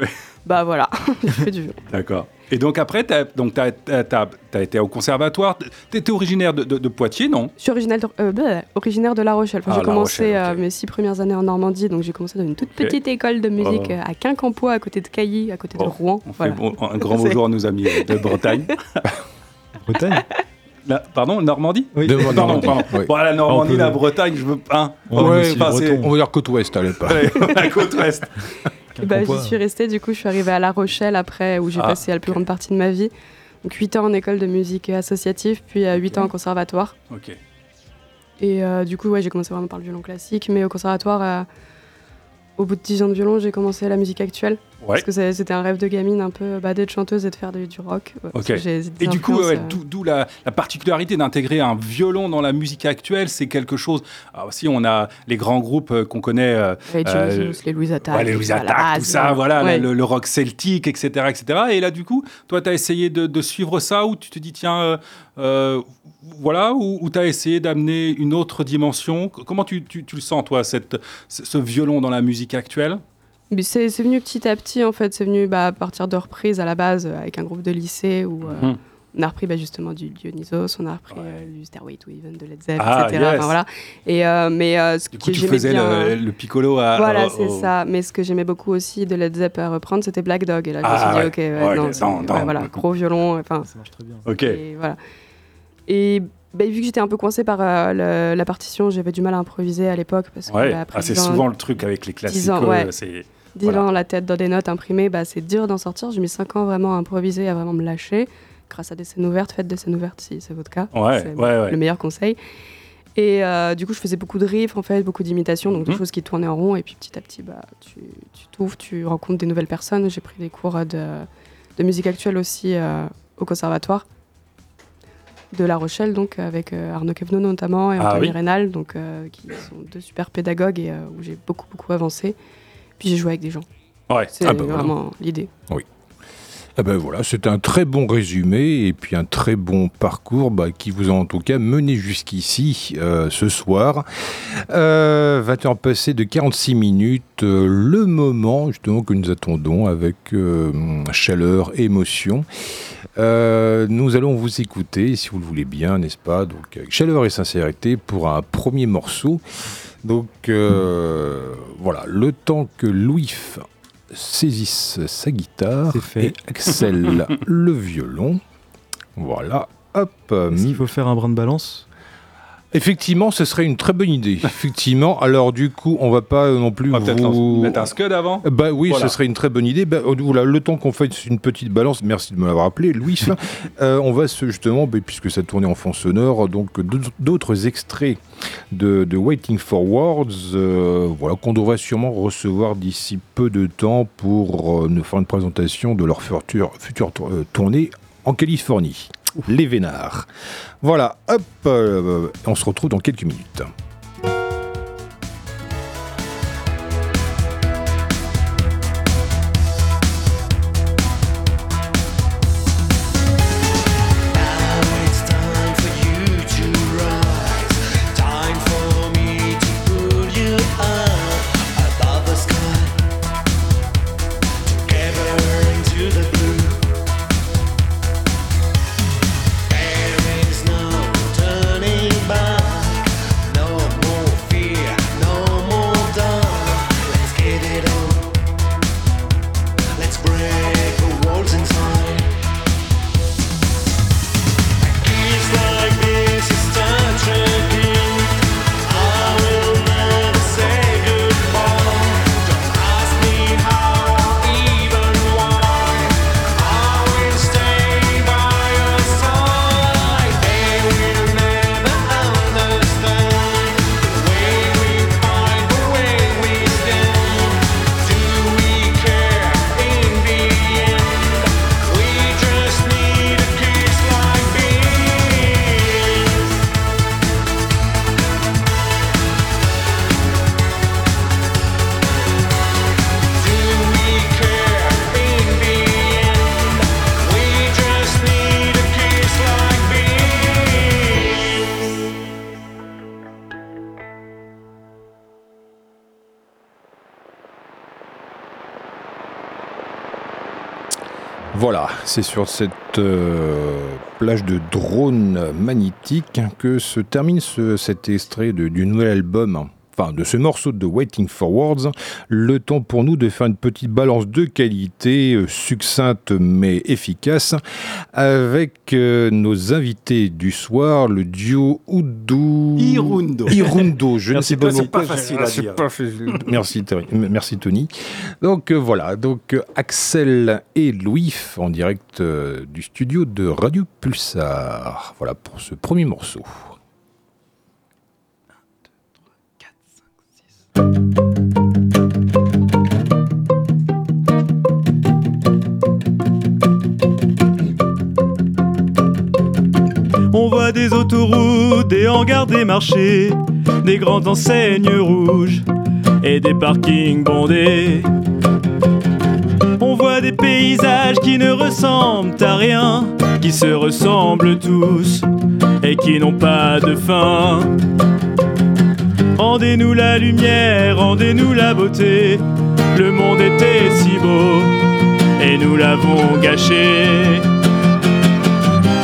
bah voilà, je fais du violon. D'accord. Et donc après, tu as, été au conservatoire. Tu étais originaire de, de- de Poitiers, non? Je suis originaire de, euh, bah, originaire de La Rochelle. Enfin, Ah, j'ai commencé Rochelle, euh, mes six premières années en Normandie, donc j'ai commencé dans une toute petite école de musique Oh. euh, à Quincampoix, à côté de Cailly, à côté de Oh, Rouen. On fait Voilà. bon- un grand bonjour à nos amis de Bretagne. Bretagne? Là, pardon, Normandie Oui. Pardon, Normandie, pardon. oui. Bon, la Normandie, On peut- la Bretagne, je veux pas. On Ouais, Bretons. On va dire côte ouest à l'époque. Allez, la côte ouest. Et bah, j'y suis restée, du coup, je suis arrivée à La Rochelle après, où j'ai Ah, passé la plus grande partie de ma vie. Donc 8 ans en école de musique associative, puis 8 ans en conservatoire. Ok. Et euh, du coup, ouais, j'ai commencé vraiment par le violon classique, mais au conservatoire, euh, au bout de 10 ans de violon, j'ai commencé la musique actuelle. Ouais. Parce que c'était un rêve de gamine, un peu bah, d'être chanteuse et de faire du, du rock. Ouais, Et du coup, ouais, euh, d'où d'où la, la particularité d'intégrer un violon dans la musique actuelle, c'est quelque chose. Alors aussi, on a les grands groupes euh, qu'on connaît, euh, les euh, les Louis Attack. ouais, les Louis tout ça, tout voilà, le, le rock celtique, etc., etc. Et là, du coup, toi, tu as essayé de, de suivre ça ou tu te dis, tiens, euh, euh, voilà, ou, tu as essayé d'amener une autre dimension? Comment tu, tu- tu le sens, toi, cette, ce violon dans la musique actuelle? C'est c'est venu petit à petit, en fait. C'est venu bah, à partir de reprises à la base, euh, avec un groupe de lycée où euh, Mhm. on a repris bah, justement du Dionysos, on a repris euh, du Stairway to Heaven de Led Zeppelin, Ah, etc. yes. Enfin, voilà. Et, euh, mais euh, ce Du coup, que tu j'aimais faisais bien... le, le piccolo à. Voilà, c'est au- ça. Mais ce que j'aimais beaucoup aussi de Led Zepp à reprendre, c'était Black Dog. Et là, je me Ah, suis dit, ouais. ok, ouais, Ouais, non, ouais, voilà, gros violon. Enfin, Ça marche très bien. Ok. et voilà. Et bah, vu que j'étais un peu coincée par euh, le- la partition, j'avais du mal à improviser à l'époque parce que Ouais, bah, après ah, c'est 10 ans- souvent le truc avec les classiques. ans, ouais. 10 voilà. dans la tête, dans des notes imprimées, bah, c'est dur d'en sortir. J'ai mis 5 ans vraiment à improviser, à vraiment me lâcher. Grâce à des scènes ouvertes, faites des scènes ouvertes si c'est votre cas. Ouais, c'est ouais, ouais. le meilleur conseil. Et euh, du coup, je faisais beaucoup de riffs, en fait, beaucoup d'imitations, donc des Mhm. choses qui tournaient en rond. Et puis petit à petit, bah, tu tu t'ouvres, tu rencontres des nouvelles personnes. J'ai pris des cours de, de musique actuelle aussi euh, au conservatoire de La Rochelle, donc avec euh, Arnaud Quevenot notamment et Ah Anthony oui. Rénal, donc, qui sont deux super pédagogues et où j'ai beaucoup, beaucoup avancé. Puis j'ai joué avec des gens. Ouais. C'est Ah bah voilà. vraiment l'idée. Ah ben voilà, c'est un très bon résumé et puis un très bon parcours bah, qui vous a en tout cas mené jusqu'ici euh, ce soir. Euh, 20 heures passées de 46 minutes, euh, le moment justement que nous attendons avec euh, chaleur, émotion. Nous allons vous écouter, si vous le voulez bien, n'est-ce pas Donc avec chaleur et sincérité pour un premier morceau. Donc euh, voilà, le temps que Louis saisisse sa guitare et Axel le violon. Voilà, hop. Est-ce qu'il faut faire un brin de balance? Effectivement, ce serait une très bonne idée. Effectivement, alors du coup, on va pas euh, non plus On va peut-être vous... mettre un scud avant. Bah oui, Voilà. ce serait une très bonne idée. Bah, oh, le temps qu'on fasse une petite balance, merci de me l'avoir appelé, Louis. euh, on va se, justement, bah, puisque ça tournait en fond sonore, donc d'autres- extraits de, de Waiting for Words, euh, voilà, qu'on devrait sûrement recevoir d'ici peu de temps pour euh, nous faire une présentation de leur future, future tour- tournée en Californie. Les vénards. Voilà, hop, euh, on se retrouve dans quelques minutes. C'est sur cette euh, plage de drone magnétique que se termine ce- cet extrait du nouvel album. Enfin, de ce morceau de Waiting for Words, le temps pour nous de faire une petite balance de qualité, euh, succincte mais efficace, avec euh, nos invités du soir, le duo Oudou. Irundo. Irundo, je ne Merci, sais pas c'est pas facile Ah, à c'est dire. pas facile. Merci, merci Tony. Donc euh, voilà, donc Axel et Louis en direct du studio de Radio Pulsar. Voilà pour ce premier morceau. On voit des autoroutes, des hangars, des marchés, des grandes enseignes rouges et des parkings bondés. On voit des paysages qui ne ressemblent à rien, qui se ressemblent tous et qui n'ont pas de fin. Rendez-nous la lumière, rendez-nous la beauté. Le monde était si beau et nous l'avons gâché.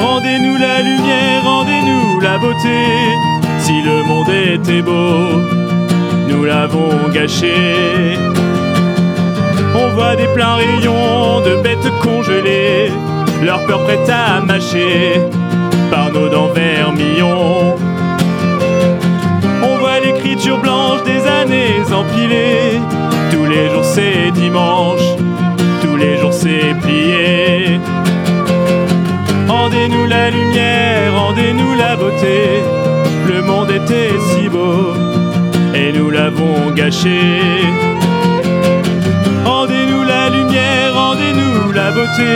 Rendez-nous la lumière, rendez-nous la beauté. Si le monde était beau, nous l'avons gâché. On voit des pleins rayons de bêtes congelées, leur peur prête à mâcher par nos dents vermillons. L'écriture blanche des années empilées. Tous les jours c'est dimanche, tous les jours c'est plié. Rendez-nous la lumière, rendez-nous la beauté. Le monde était si beau et nous l'avons gâché. Rendez-nous la lumière, rendez-nous la beauté.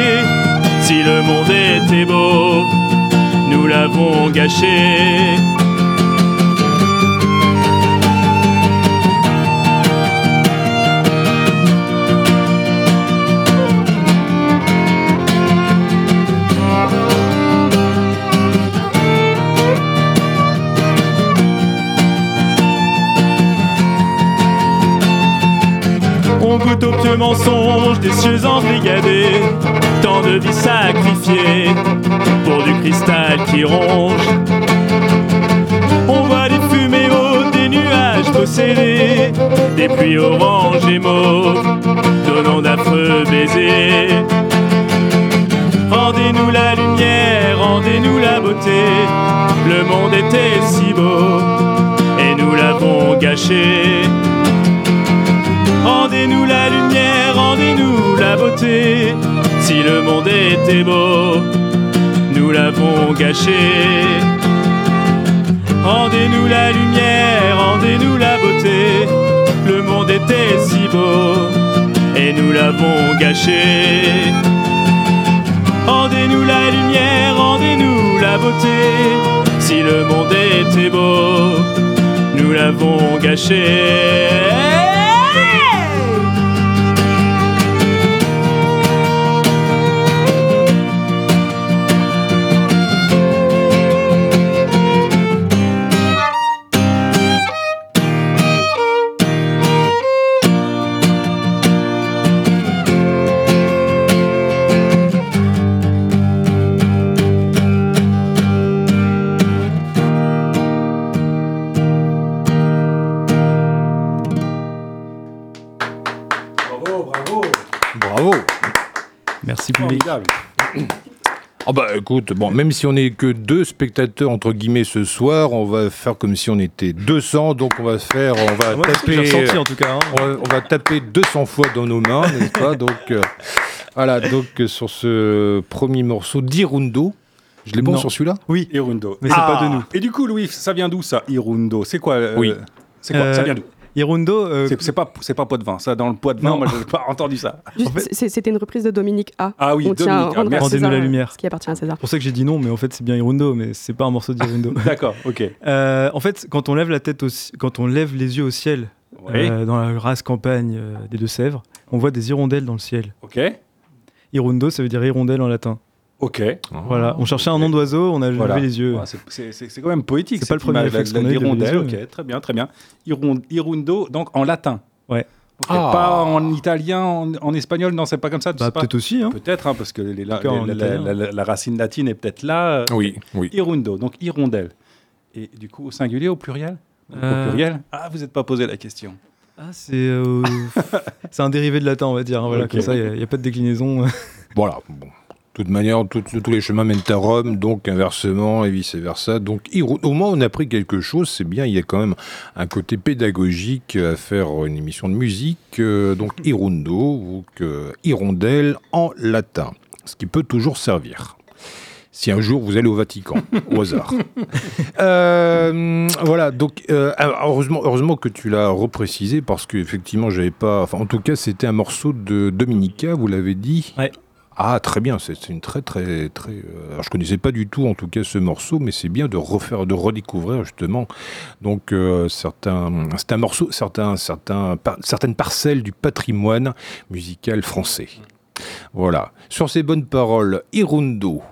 Si le monde était beau, nous l'avons gâché. On goûte au pieux mensonge des cieux embrigadés, tant de vies sacrifiées pour du cristal qui ronge. On voit des fumées hautes, des nuages possédés, des pluies oranges et mauves, donnant d'affreux baisers. Rendez-nous la lumière, rendez-nous la beauté, le monde était si beau et nous l'avons gâché. Rendez-nous la lumière, rendez-nous la beauté. Si le monde était beau, nous l'avons gâché. Rendez-nous la lumière, rendez-nous la beauté. Le monde était si beau et nous l'avons gâché. Rendez-nous la lumière, rendez-nous était beau, nous l'avons gâché. Ah bah écoute, bon, même si on n'est que deux spectateurs entre guillemets ce soir, on va faire comme si on était 200, donc on va faire, on va Ah, Moi, taper, j'ai ressenti en tout cas. hein. on va, on va taper 200 fois dans nos mains, n'est-ce pas? Donc euh, voilà, donc euh, sur ce premier morceau d'Irundo, je l'ai bon Non. sur celui-là? Oui, Irundo. mais c'est Ah. pas de nous. Et du coup, Louis, ça vient d'où ça, Irundo? C'est quoi euh, Oui. C'est quoi? Euh, Ça vient d'où? Hirundo, euh, C'est pas, c'est pas pot de vin. Ça, dans le pot de vin, Non. moi, j'ai pas entendu ça. En fait- C'était une reprise de Dominique A. Ah oui, On tient à Dominique. Rendez-nous la lumière. Ce qui appartient à César. c'est pour ça que j'ai dit non, mais en fait c'est bien Hirundo, mais c'est pas un morceau d'Hirundo. D'accord, ok. Euh, en fait, quand on lève la tête, au quand on lève les yeux au ciel, Oui. euh, dans la race campagne euh, des Deux-Sèvres, on voit des hirondelles dans le ciel. Ok. Hirundo, ça veut dire hirondelle en latin. Ok. Voilà, on cherchait un nom d'oiseau, on a Voilà. levé les yeux. C'est- quand même poétique. C'est pas le premier réflexe qu'on a l'hirondelle, ok, très bien, très bien. Irun- Irundo, donc en latin. Ouais. Ah. Pas en italien, en, en espagnol, non, c'est pas comme ça. Bah, peut-être aussi. Hein. Peut-être, hein, parce que les- la, cas, racine latine est peut-être là. euh, Oui, oui. Irundo, donc hirondelle. Et du coup, au singulier, au pluriel? Au Euh, pluriel? Ah, vous n'êtes pas posé la question. Ah, c'est euh, c'est un dérivé de latin, on va dire. hein, Voilà, comme ça, il n'y a, pas de déclinaison. Voilà. Bon. De toute manière, tout- tous les chemins mènent à Rome, donc inversement et vice-versa. Donc, au moins, on a appris quelque chose. C'est bien, il y a quand même un côté pédagogique à faire une émission de musique. euh, donc, Irundo, ou que hirondelle en latin, ce qui peut toujours servir. Si un jour vous allez au Vatican, au hasard. Euh, voilà, donc euh, heureusement, heureusement que tu l'as reprécisé parce qu'effectivement, j'avais pas. Enfin, en tout cas, c'était un morceau de Dominica, vous l'avez dit. Ouais. Ah, très bien, c'est une très, très, très. euh, alors, je connaissais pas du tout, en tout cas, ce morceau, mais c'est bien de refaire, de redécouvrir justement. Donc, euh, certains, c'est un morceau, certains, certains, par- certaines parcelles du patrimoine musical français. Voilà. Sur ces bonnes paroles, Irundo,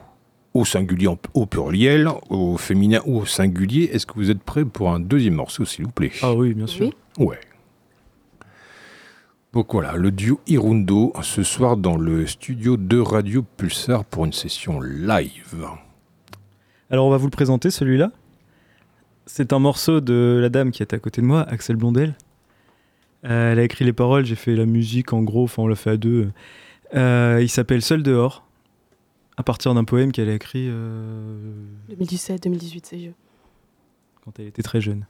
au singulier, au pluriel, au féminin ou au singulier, est-ce que vous êtes prêts pour un deuxième morceau, s'il vous plaît? Ah oui, bien sûr. Oui. Ouais. Donc voilà, le duo Irundo ce soir dans le studio de Radio Pulsar pour une session live. Alors, on va vous le présenter, celui-là. C'est un morceau de la dame qui est à côté de moi, Axel Blondel. Euh, elle a écrit les paroles, j'ai fait la musique en gros, enfin on l'a fait à deux. Euh, il s'appelle Seul dehors, à partir d'un poème qu'elle a écrit euh, 2017, 2018, c'est vieux. quand elle était très jeune.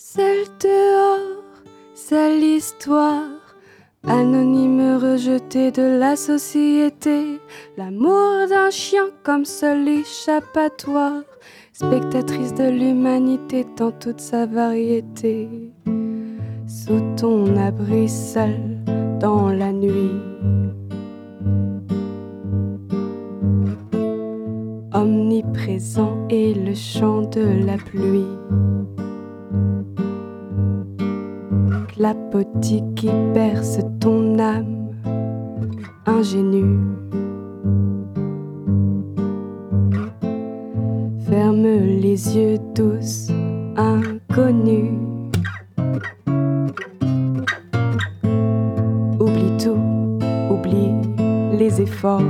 Seul dehors, seule histoire, anonyme rejeté de la société, l'amour d'un chien comme seul échappatoire, spectatrice de l'humanité dans toute sa variété, sous ton abri seul dans la nuit. Omniprésent est le chant de la pluie. Clapotis qui perce ton âme ingénue. Ferme les yeux tous inconnus. Oublie tout, oublie les efforts.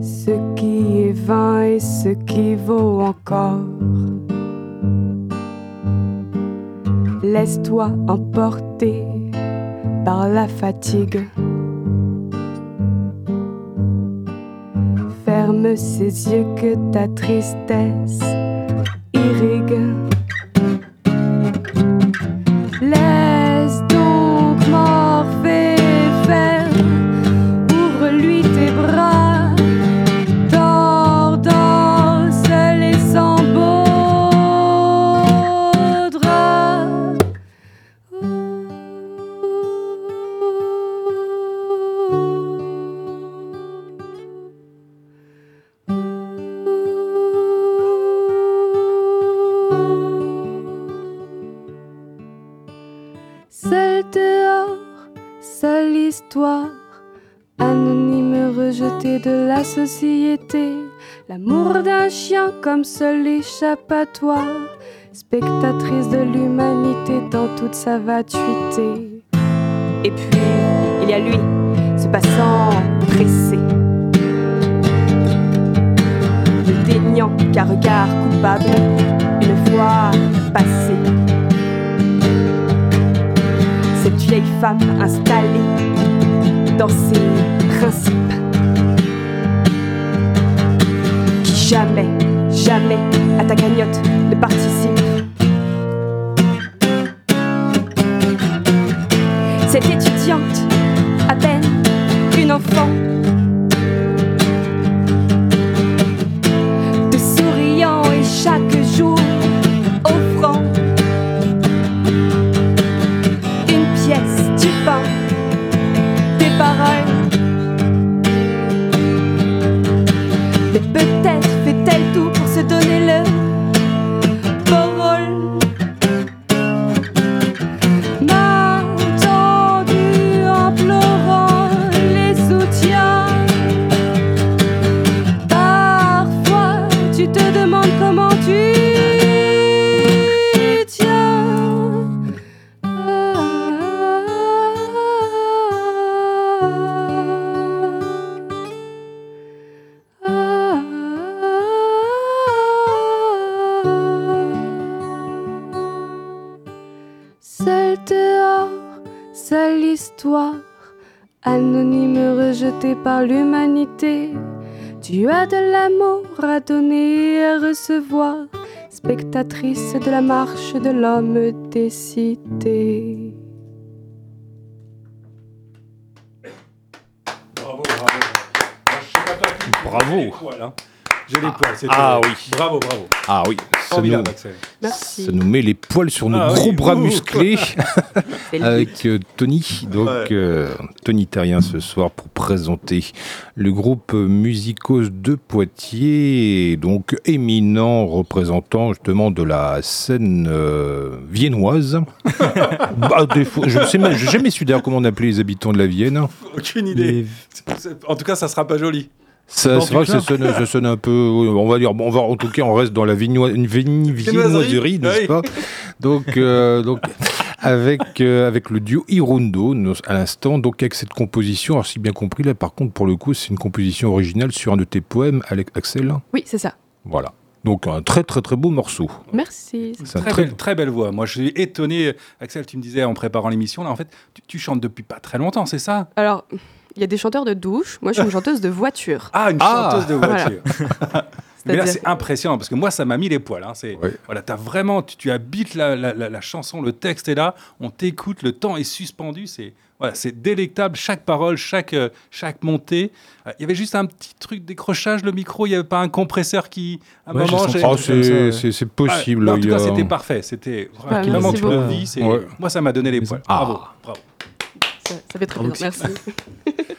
Ce qui est vain et ce qui vaut encore. Laisse-toi emporter par la fatigue. Ferme ces yeux que ta tristesse comme seul échappatoire, spectatrice de l'humanité dans toute sa vatuité. Et puis, il y a lui, ce passant pressé. Le déniant qu'un regard coupable, une fois passé. Cette vieille femme installée dans ses principes. Jamais, jamais à ta cagnotte ne participe. Cette étudiante, Tu as de l'amour à donner et à recevoir, spectatrice de la marche de l'homme des cités. Bravo, bravo. Je pas Bravo. J'ai les poils. J'ai les poils. c'est ah oui. Bravo, bravo. Ah oui, ça nous, Formidable, Axel. Merci. ça nous met les poils sur nos Ah gros oui. bras Ouh. musclés avec euh, Tony. Donc, Ouais. euh, Tony Terrien ce soir pour présenter le groupe Musicos de Poitiers, donc éminent représentant justement de la scène euh, viennoise. Bah, des fois, je sais même- j'ai jamais su d'ailleurs comment on appelait les habitants de la Vienne. Aucune idée. C'est- En tout cas, ça sera pas joli. Ça, c'est vrai que ça sonne, ça sonne un peu. On va dire, bon, on va, en tout cas, on reste dans la vigno- une viennoiserie, n'est-ce Oui. pas? Donc, euh, donc avec, euh, avec le duo Hirundo nous, à l'instant, donc avec cette composition. Alors, si bien compris, là, par contre, pour le coup, c'est une composition originale sur un de tes poèmes, Alex Axel. Oui, c'est ça. Voilà. Donc, un très, très, très beau morceau. Merci. C'est Très, très- belle, très belle voix. Moi, je suis étonné. Axel, tu me disais en préparant l'émission, là, en fait, tu, tu chantes depuis pas très longtemps, c'est ça? Alors, il y a des chanteurs de douche. Moi, je suis une chanteuse de voiture. Ah, une Ah. chanteuse de Voilà. voiture. Mais là, c'est impressionnant parce que moi, ça m'a mis les poils. Hein. C'est, voilà, as vraiment, tu, tu habites la, la- la- la chanson, le texte est là, on t'écoute, le temps est suspendu. C'est, voilà, c'est délectable, chaque parole, chaque, euh, chaque montée. Euh, Il y avait juste un petit truc décrochage, le micro, il n'y avait pas un compresseur qui, à un Ouais, j'ai moment, senti j'ai- ça. Oh, c'est c'est Ah, possible. mais en tout cas, a- c'était parfait. C'était vraiment tu le vis. Moi, ça m'a donné les poils. Ah. Bravo, bravo. Ça, fait très Bravo, bien. Merci.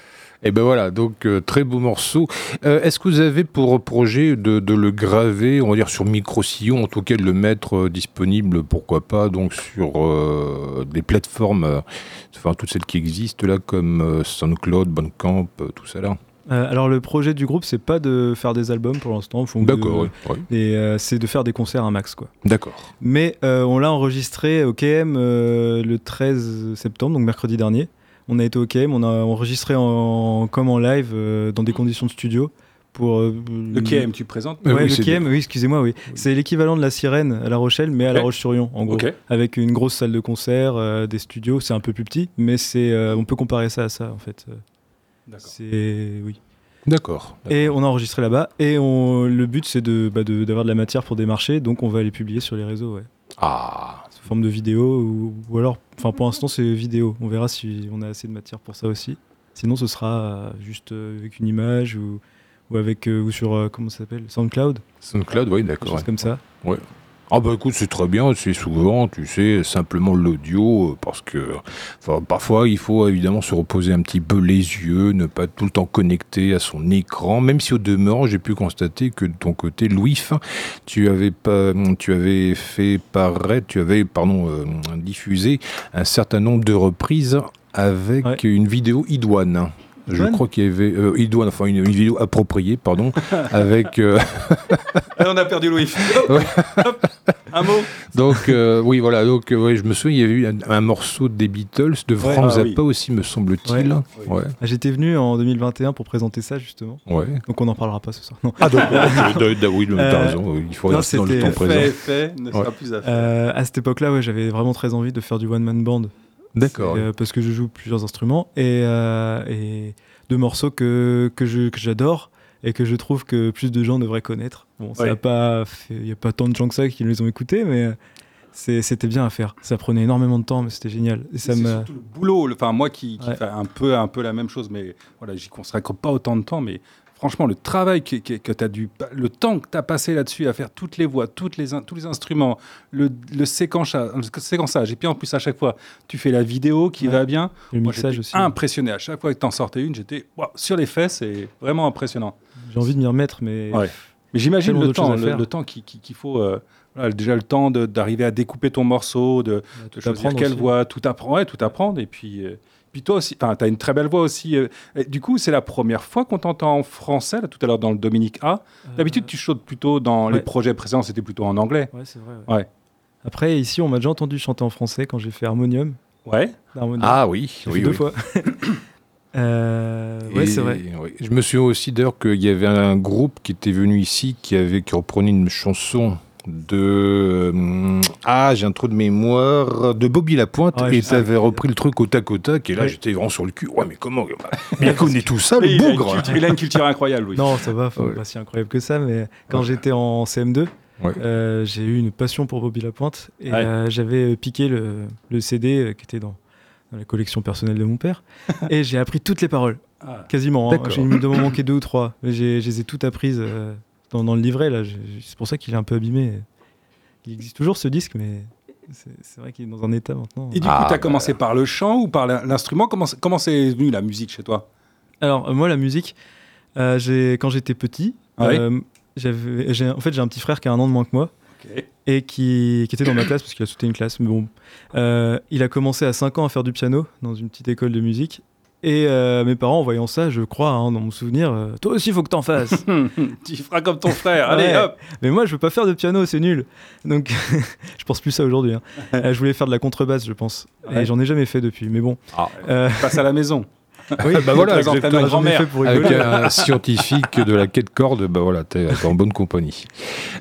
Et ben voilà, donc euh, très beau morceau. Euh, Est-ce que vous avez pour projet de, de le graver, on va dire sur micro-sillon, en tout cas de le mettre euh, disponible, pourquoi pas, donc sur euh, des plateformes, euh, enfin toutes celles qui existent là, comme euh, SoundCloud, Bandcamp, euh, tout ça là? Euh, alors le projet du groupe, c'est pas de faire des albums pour l'instant. D'accord, ouais, ouais. Et euh, c'est de faire des concerts un max, quoi. d'accord. Mais euh, on l'a enregistré au KM euh, le 13 septembre, donc mercredi dernier. On a été au KM, on a enregistré en, comme en live euh, dans des conditions de studio. Pour, euh, Le KM, tu présentes Ouais, oui, le c'est KM, oui, excusez-moi, oui. C'est l'équivalent de la Sirène à La Rochelle, mais à La. Roche-sur-Yon, en gros. Avec une grosse salle de concert, euh, des studios. C'est un peu plus petit, mais c'est, euh, on peut comparer ça à ça, en fait. D'accord. C'est oui. D'accord. Et on a enregistré là-bas. Et on, le but, c'est de, bah, de- d'avoir de la matière pour démarcher. Donc, on va les publier sur les réseaux, ouais. Ah, Sous forme de vidéo ou, ou alors, enfin, pour l'instant, c'est vidéo. On verra si on a assez de matière pour ça aussi. Sinon, ce sera euh, juste euh, avec une image ou, ou avec euh, ou sur comment ça s'appelle? SoundCloud, SoundCloud, oui, d'accord. ouais. comme ça. Ah bah écoute, c'est très bien, c'est souvent, tu sais, simplement l'audio, euh, parce que enfin, parfois il faut évidemment se reposer un petit peu les yeux, ne pas être tout le temps connecté à son écran, même si au demeurant j'ai pu constater que de ton côté, Louis, tu avais pas, tu avais fait paraître, tu avais, pardon, euh, diffusé un certain nombre de reprises avec Ouais. une vidéo idoine. Je crois qu'il y avait euh, idoine, enfin une, une vidéo appropriée, pardon, avec euh, on a perdu Louis. Ouais. Hop, un mot. Donc euh, oui, voilà. Donc ouais, je me souviens, il y avait eu un, un morceau des Beatles de Ouais, Frank ah Zappa oui. aussi, me semble-t-il. Ouais. Ouais. ouais. Ah, J'étais venu en 2021 pour présenter ça justement, donc on n'en parlera pas ce soir. Non. Ah donc, oui, t'as Euh, raison. Il faut non, rester dans le c'était temps présent. Fait, fait, ne sera Ouais. plus à faire. Euh, à cette époque-là, ouais, j'avais vraiment très envie de faire du one man band. D'accord. Euh, parce que je joue plusieurs instruments et, euh, et deux morceaux que, que je- que j'adore et que je trouve que plus de gens devraient connaître. Bon, ça Ouais. il n'y a pas tant de gens que ça qui les ont écoutés, mais euh, c'était bien à faire. Ça prenait énormément de temps, mais c'était génial. Et ça c'est m'a. surtout le boulot. Enfin, moi qui, qui Ouais. fais un peu, un peu la même chose, mais voilà, j'y consacre pas autant de temps. Mais franchement, le travail que, que, tu as dû, le temps que tu as passé là-dessus à faire toutes les voix, toutes les, tous les instruments, le, le, séquençage, le séquençage, et puis en plus à chaque fois, tu fais la vidéo qui Ouais. va bien. Le Moi, mixage aussi. impressionné. À chaque fois que tu en sortais une, j'étais sur les fesses, c'est vraiment impressionnant. J'ai envie de m'y remettre, mais Ouais. Mais j'imagine le temps, le, temps qu'il qui, qu'il faut. euh, voilà, déjà le temps d'arriver à découper ton morceau, de, tout de choisir apprendre quelle aussi. voix, tout apprendre, ouais, tout apprendre. Et puis, euh, puis toi aussi, tu as une très belle voix aussi. euh, et du coup, c'est la première fois qu'on t'entend en français, là, tout à l'heure dans le Dominique A. Euh, D'habitude, tu chantes plutôt dans les projets précédents, c'était plutôt en anglais. Ouais, c'est vrai. ouais. Ouais. Après, ici, on m'a déjà entendu chanter en français quand j'ai fait Harmonium. Ouais. d'Harmonium. Ah oui, oui, deux oui. fois. Euh, ouais, c'est vrai. oui. Je me souviens aussi d'ailleurs qu'il y avait un groupe qui était venu ici qui avait qui reprenait une chanson de euh, ah j'ai un trou de mémoire de Bobby Lapointe Ouais, et tu avais repris le truc au tac au tac et là Ouais. j'étais vraiment sur le cul ouais mais comment mais il connaît tout ça Mais le il, bougre culture, il a une culture incroyable, oui. Non, ça va, faut Ouais. pas si incroyable que ça, mais quand Ouais. j'étais en CM2, Ouais. euh, j'ai eu une passion pour Bobby Lapointe et Ouais. euh, j'avais piqué le, le CD qui était dans, dans la collection personnelle de mon père et j'ai appris toutes les paroles, Ah. quasiment. hein. D'accord. J'ai il m'en manquer deux ou trois, mais j'ai- je les ai toutes apprises euh, dans, dans le livret. là. C'est pour ça qu'il est un peu abîmé. Il existe toujours ce disque, mais c'est c'est vrai qu'il est dans un état maintenant. Et du Ah, coup, tu as bah. commencé par le chant ou par l'in- l'instrument? Comment c'est- Comment c'est venu la musique chez toi? Alors, euh, moi, la musique, euh, j'ai- quand j'étais petit, Ouais. euh, j'avais, j'ai- en fait, j'ai un petit frère qui a un an de moins que moi et qui, qui était dans ma classe parce qu'il a sauté une classe. Mais bon, Euh, il a commencé à 5 ans à faire du piano dans une petite école de musique. Et euh, mes parents, en voyant ça, je crois, hein, dans mon souvenir, euh, toi aussi, il faut que t'en fasses. tu feras comme ton frère. Allez, Ouais. hop Mais moi, je veux pas faire de piano, c'est nul. Donc, je pense plus ça aujourd'hui. hein. Euh, je voulais faire de la contrebasse, je pense. Ouais. Et j'en ai jamais fait depuis. Mais bon. Ah. Euh, Passe à la maison. oui, bah voilà, exactement. grand-mère. fait pour avec un scientifique de la quête corde bah voilà t'es en bonne compagnie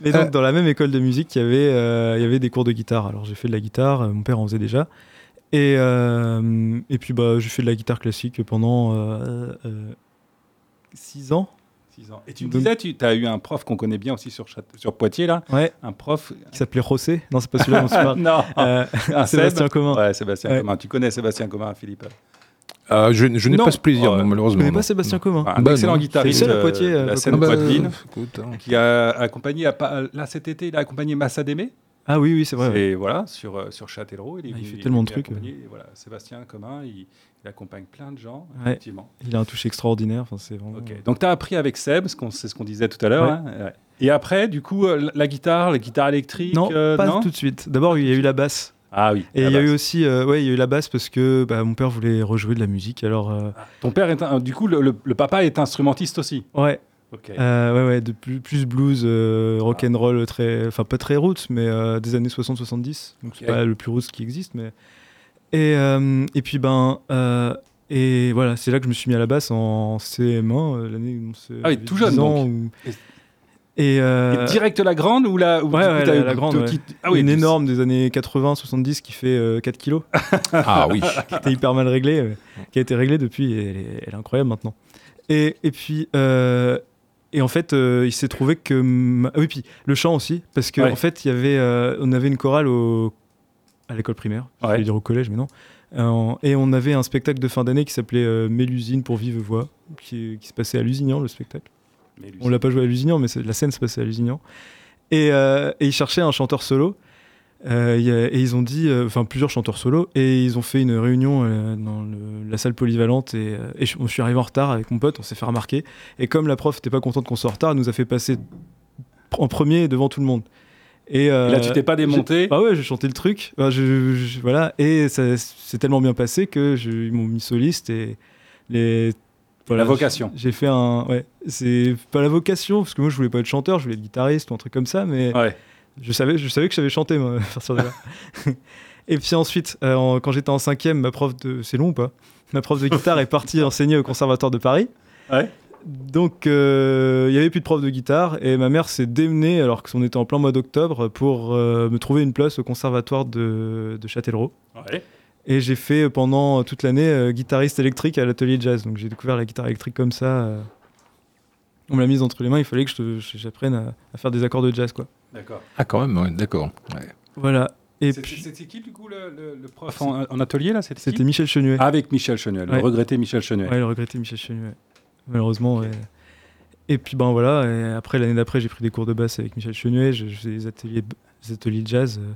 Et donc, Euh, dans la même école de musique, il y avait, euh, il y avait des cours de guitare. Alors, j'ai fait de la guitare, mon père en faisait déjà. Et, euh, et puis, bah, j'ai fait de la guitare classique pendant 6 ans. Six ans. Et tu me Donc- disais, tu as eu un prof qu'on connaît bien aussi sur, sur Poitiers, là. Ouais, Un prof. qui s'appelait José. Non, c'est pas celui-là parles. non, Euh, un Sébastien Seb. Comin. Ouais, Sébastien Ouais. Comin. Tu connais Sébastien Comin, Philippe? Ah, je, je n'ai pas ce plaisir malheureusement connais non. pas Sébastien Comin Un Bah, excellent non. guitariste C'est le seul à euh, Poitiers, euh, la je scène Ah bah, poitevine, écoute, hein. qui a accompagné, à là cet été, il a accompagné Massa Démé. Ah oui, oui, c'est vrai. ouais. Et voilà, sur, euh, sur Châtellerault. Il, est Ah, il fait tellement de trucs, et Voilà, Sébastien Comin, il, il accompagne plein de gens, Ouais. effectivement. Il a un touche extraordinaire. C'est vraiment... Ok. Donc, tu as appris avec Seb, c'est ce qu'on disait tout à l'heure. Ouais. hein. Et après, du coup, euh, la- guitare, la guitare électrique Non, euh, pas non tout de suite. D'abord, il y a eu la basse. Ah oui. Et il y a eu aussi, euh, ouais, il y a eu la basse parce que bah, mon père voulait rejouer de la musique. Alors, euh, Ton père est un- du coup, le, le- le papa est instrumentiste aussi. ouais, Euh, ouais, ouais, de plus, plus blues, euh, rock and roll, très, enfin pas très roots, mais euh, des années 60-70. Donc c'est Ok. pas le plus roots qui existe, mais et euh, et puis ben et voilà, c'est là que je me suis mis à la basse en CM1 euh, l'année où on Ah oui, tout jeune, 10 ans, donc. Et- direct la grande ou la ou ouais, ouais, la- la grande, qui-. Ah oui, une énorme des années 80-70 qui fait euh, 4 kilos, ah oui qui était hyper mal réglée, qui a été réglée depuis et elle est, elle est incroyable maintenant. Et, et puis, et en fait, euh, il s'est trouvé que. Ah oui, puis le chant aussi, parce qu'en Ouais. en fait, il y avait, euh, on avait une chorale au, à l'école primaire, je vais dire au collège, mais non. Euh, et on avait un spectacle de fin d'année qui s'appelait Mélusine pour vive voix, qui, qui se passait à Lusignan, le spectacle. Lui, On l'a pas joué à Lusignan, mais la scène se passait à Lusignan. Et, et ils cherchaient un chanteur solo. Euh, il y a- et ils ont dit, euh, enfin plusieurs chanteurs solo, et ils ont fait une réunion euh, dans le- la salle polyvalente. Et, et je, je suis arrivé en retard avec mon pote, on s'est fait remarquer. Et comme la prof n'était pas contente qu'on soit en retard, elle nous a fait passer en premier devant tout le monde. Et Là, tu t'es pas démonté. Bah ouais, j'ai chanté le truc. Enfin, je- je- voilà, et ça c'est tellement bien passé que ils m'ont mis soliste et les. Voilà, La vocation. J'ai j'ai fait un. Ouais, c'est pas la vocation, parce que moi je voulais pas être chanteur, je voulais être guitariste ou un truc comme ça, mais Ouais. Je savais, je savais que je savais chanter, moi, à partir de là. Et puis ensuite, euh, quand j'étais en cinquième, ma prof de... C'est long ou pas? Ma prof de guitare est partie enseigner au Conservatoire de Paris. Ouais. Donc, euh, il y avait plus de prof de guitare et ma mère s'est démenée, alors qu'on était en plein mois d'octobre, pour euh, me trouver une place au Conservatoire de, de Châtellerault. Ouais. Et j'ai fait pendant toute l'année guitariste électrique à l'atelier jazz. Donc j'ai découvert la guitare électrique comme ça. On me l'a mise entre les mains, il fallait que j'apprenne à, à faire des accords de jazz, quoi. D'accord. Ah, quand même, ouais, d'accord. Ouais. Voilà. Et C'est- puis, C'était qui, du coup, le, le- le prof en, en atelier, là C'était Michel Chenuet. Avec Michel Chenuel, le regretté Michel Chenuel. Ouais, le regretté Michel Chenuet. Malheureusement, ouais. Et puis ben voilà, et après l'année d'après, j'ai pris des cours de basse avec Michel Chenuet, je, je faisais des ateliers, de- des ateliers de jazz. euh.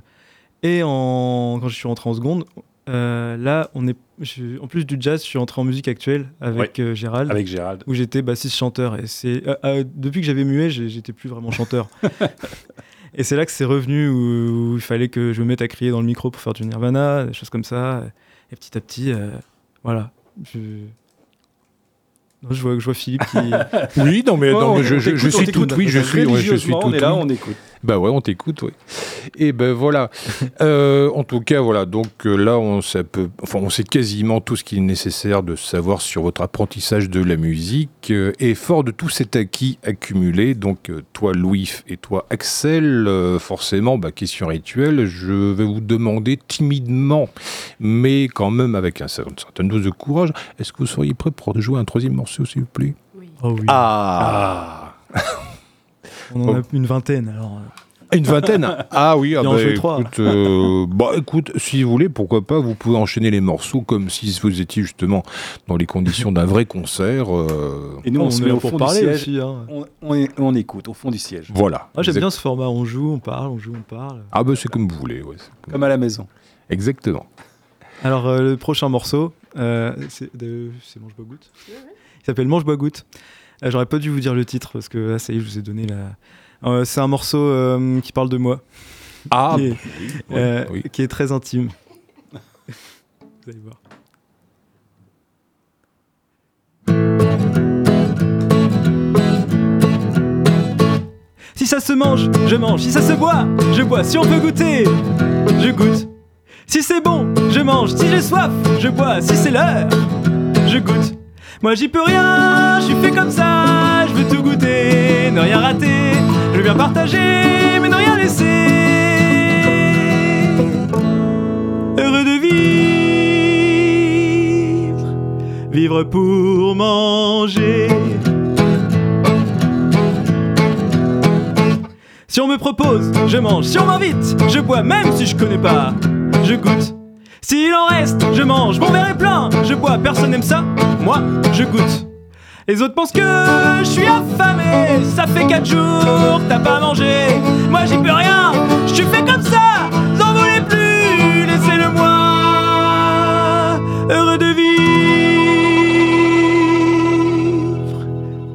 Et en, quand je suis rentré en seconde, euh, là, on est, je- en plus du jazz, je suis entré en musique actuelle avec euh, Gérald, Avec Gérald. où j'étais bassiste chanteur. Et c'est euh, euh, depuis que j'avais muet, j'ai- j'étais plus vraiment chanteur. et c'est là que c'est revenu où, où il fallait que je me mette à crier dans le micro pour faire du Nirvana, des choses comme ça. Et petit à petit, euh, voilà. Je... Non, je, vois, je vois Philippe qui. Oui, non, mais, non, je, suis tout oui, je suis, ouais, je suis tout on est là, on écoute. Bah ouais, on t'écoute, oui. Et ben voilà. Euh, en tout cas, voilà. Donc euh, là, on sait, peu- enfin, on sait quasiment tout ce qu'il est nécessaire de savoir sur votre apprentissage de la musique. Euh, et fort de tout cet acquis accumulé, donc toi, Louis, et toi, Axel, euh, forcément, bah, question rituelle, je vais vous demander timidement, mais quand même avec un certain- une certaine dose de courage, est-ce que vous seriez prêt pour jouer un troisième morceau, s'il vous plaît? Oui. Oh oui. Ah On en a une vingtaine alors. euh. Une vingtaine? Ah oui, ah Il en bah, écoute, euh, bah, écoute, si vous voulez, pourquoi pas, vous pouvez enchaîner les morceaux comme si vous étiez justement dans les conditions d'un vrai concert. euh, Et nous, on, se est met là au pour fond parler du siège. aussi. hein. On, on est- on écoute, au fond du siège. Voilà. Moi j'aime bien ce format, on joue, on parle, on joue, on parle. Ah bah c'est comme vous voulez, ouais. comme- Comme à la maison. Exactement. Alors euh, le prochain morceau, euh, c'est de- c'est Mange Bois Goutte. Il s'appelle Mange Bois Goutte. Euh, J'aurais pas dû vous dire le titre parce que là ça y est, je vous ai donné la. Euh, c'est un morceau euh, qui parle de moi, Ah qui, est, oui, ouais, euh, oui. qui est très intime. vous allez voir. Si ça se mange, je mange. Si ça se boit, je bois. Si on peut goûter, je goûte. Si c'est bon, je mange. Si j'ai soif, je bois. Si c'est l'heure, je goûte. Moi j'y peux rien, je suis fait comme ça. Je veux tout goûter, ne rien rater. Je veux bien partager, mais ne rien laisser. Heureux de vivre, vivre pour manger. Si on me propose, je mange. Si on m'invite, je bois, même si je connais pas, je goûte. S'il en reste, je mange. Mon verre est plein, je bois. Personne n'aime ça, moi, je goûte. Les autres pensent que je suis affamé. Ça fait 4 jours t'as pas mangé. Moi, j'y peux rien, je suis fait comme ça. N'en voulez plus, laissez-le moi. Heureux de vivre,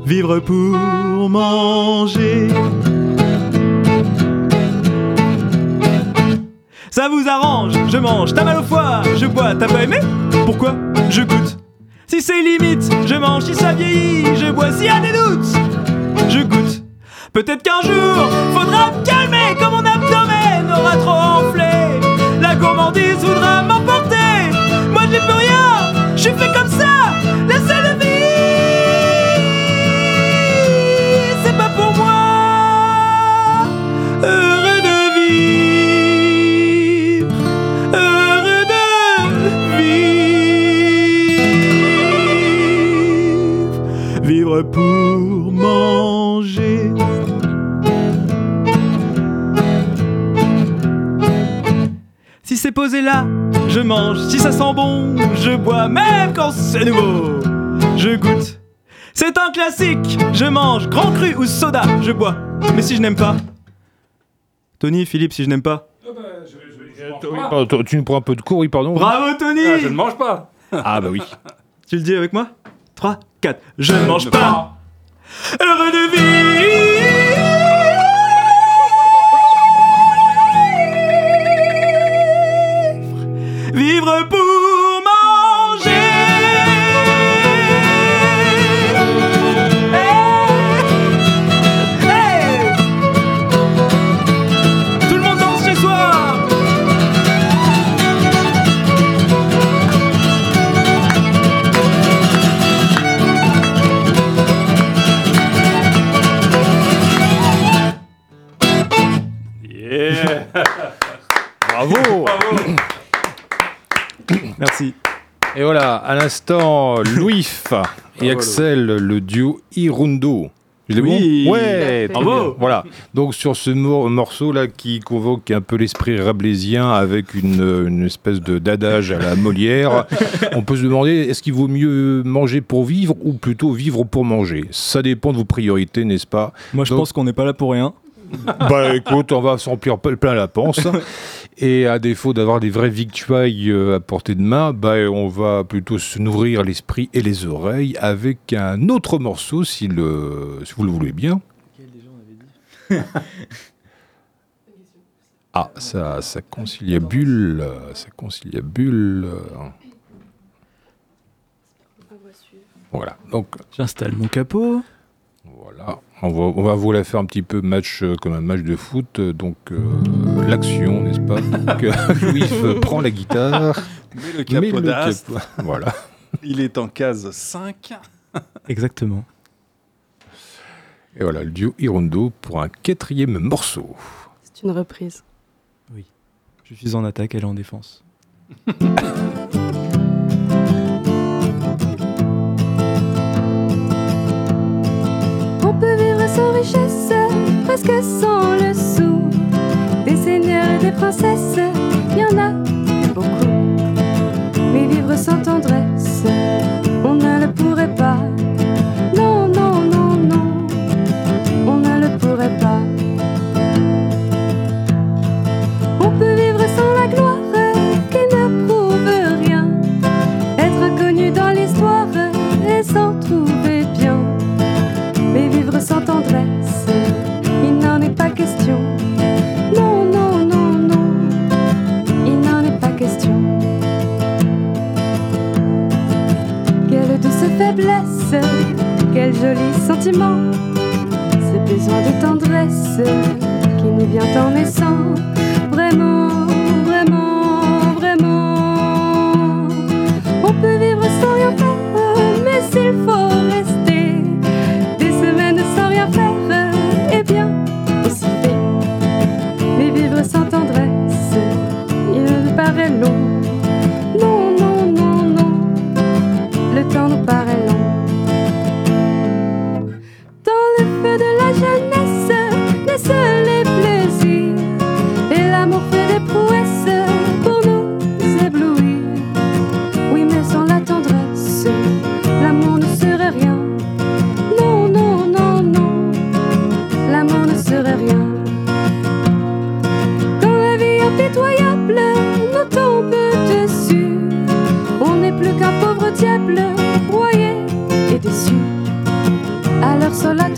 vivre pour manger. Ça vous arrange, je mange, t'as mal au foie, je bois, t'as pas aimé Pourquoi Je goûte. Si c'est limite, je mange, si ça vieillit, je bois, s'il y a des doutes, je goûte. Peut-être qu'un jour, faudra me calmer quand mon abdomen aura trop enflé. La gourmandise voudra m'emporter. Moi j'y peux rien, je suis fait comme ça, laissez-le vivre. C'est pas pour moi. Heureux pour manger. Si c'est posé là, je mange. Si ça sent bon, je bois. Même quand c'est nouveau, je goûte. C'est un classique, je mange. Grand cru ou soda, je bois. Mais si je n'aime pas, Tony, Philippe, si je n'aime pas. Oui, pardon, toi, tu nous prends un peu de cours, oui, pardon. Bravo Tony Ah, je ne mange pas. Ah bah oui. Tu le dis avec moi? 3, 4. Je ne mange pas. Heureux de vivre. Vivre pour Bravo Merci. Et voilà, à l'instant, Louis et Axel, le duo Irundo. Je l'ai Oui. bon Ouais, Bravo. Voilà. Donc sur ce mor- morceau là qui convoque un peu l'esprit rabelaisien avec une, une espèce de d'adage à la Molière, on peut se demander est-ce qu'il vaut mieux manger pour vivre ou plutôt vivre pour manger? Ça dépend de vos priorités, n'est-ce pas? Moi, je Donc- pense qu'on n'est pas là pour rien. Bah écoute, on va s'en plein la panse. Et à défaut d'avoir des vraies victuailles euh, à portée de main, bah, on va plutôt se nourrir l'esprit et les oreilles avec un autre morceau, si, le, si vous le voulez bien. Ah, ça, ça conciliabule, ça conciliabule. Voilà, donc J'installe mon capot. voilà, on va, on va vous la faire un petit peu match euh, comme un match de foot. euh, Donc euh, l'action, n'est-ce pas? Donc, euh, Louis prend la guitare, Mais le met Voilà. il est en case 5. Exactement. Et voilà, le duo Hirondo pour un quatrième morceau. C'est une reprise. Je suis en attaque, elle est en défense. princesses, y en a beaucoup. Mais vivre sans tendresse, on ne le pourrait pas. Quel joli sentiment. Ce besoin de tendresse qui nous vient en naissant. Vraiment, vraiment, vraiment. On peut vivre sans rien faire, mais s'il faut rester des semaines sans rien faire, eh bien, aussi fait. Mais vivre sans tendresse, il nous paraît long. Non, non, non, non, le temps nous paraît diable, broyé et déçu. Alors seule la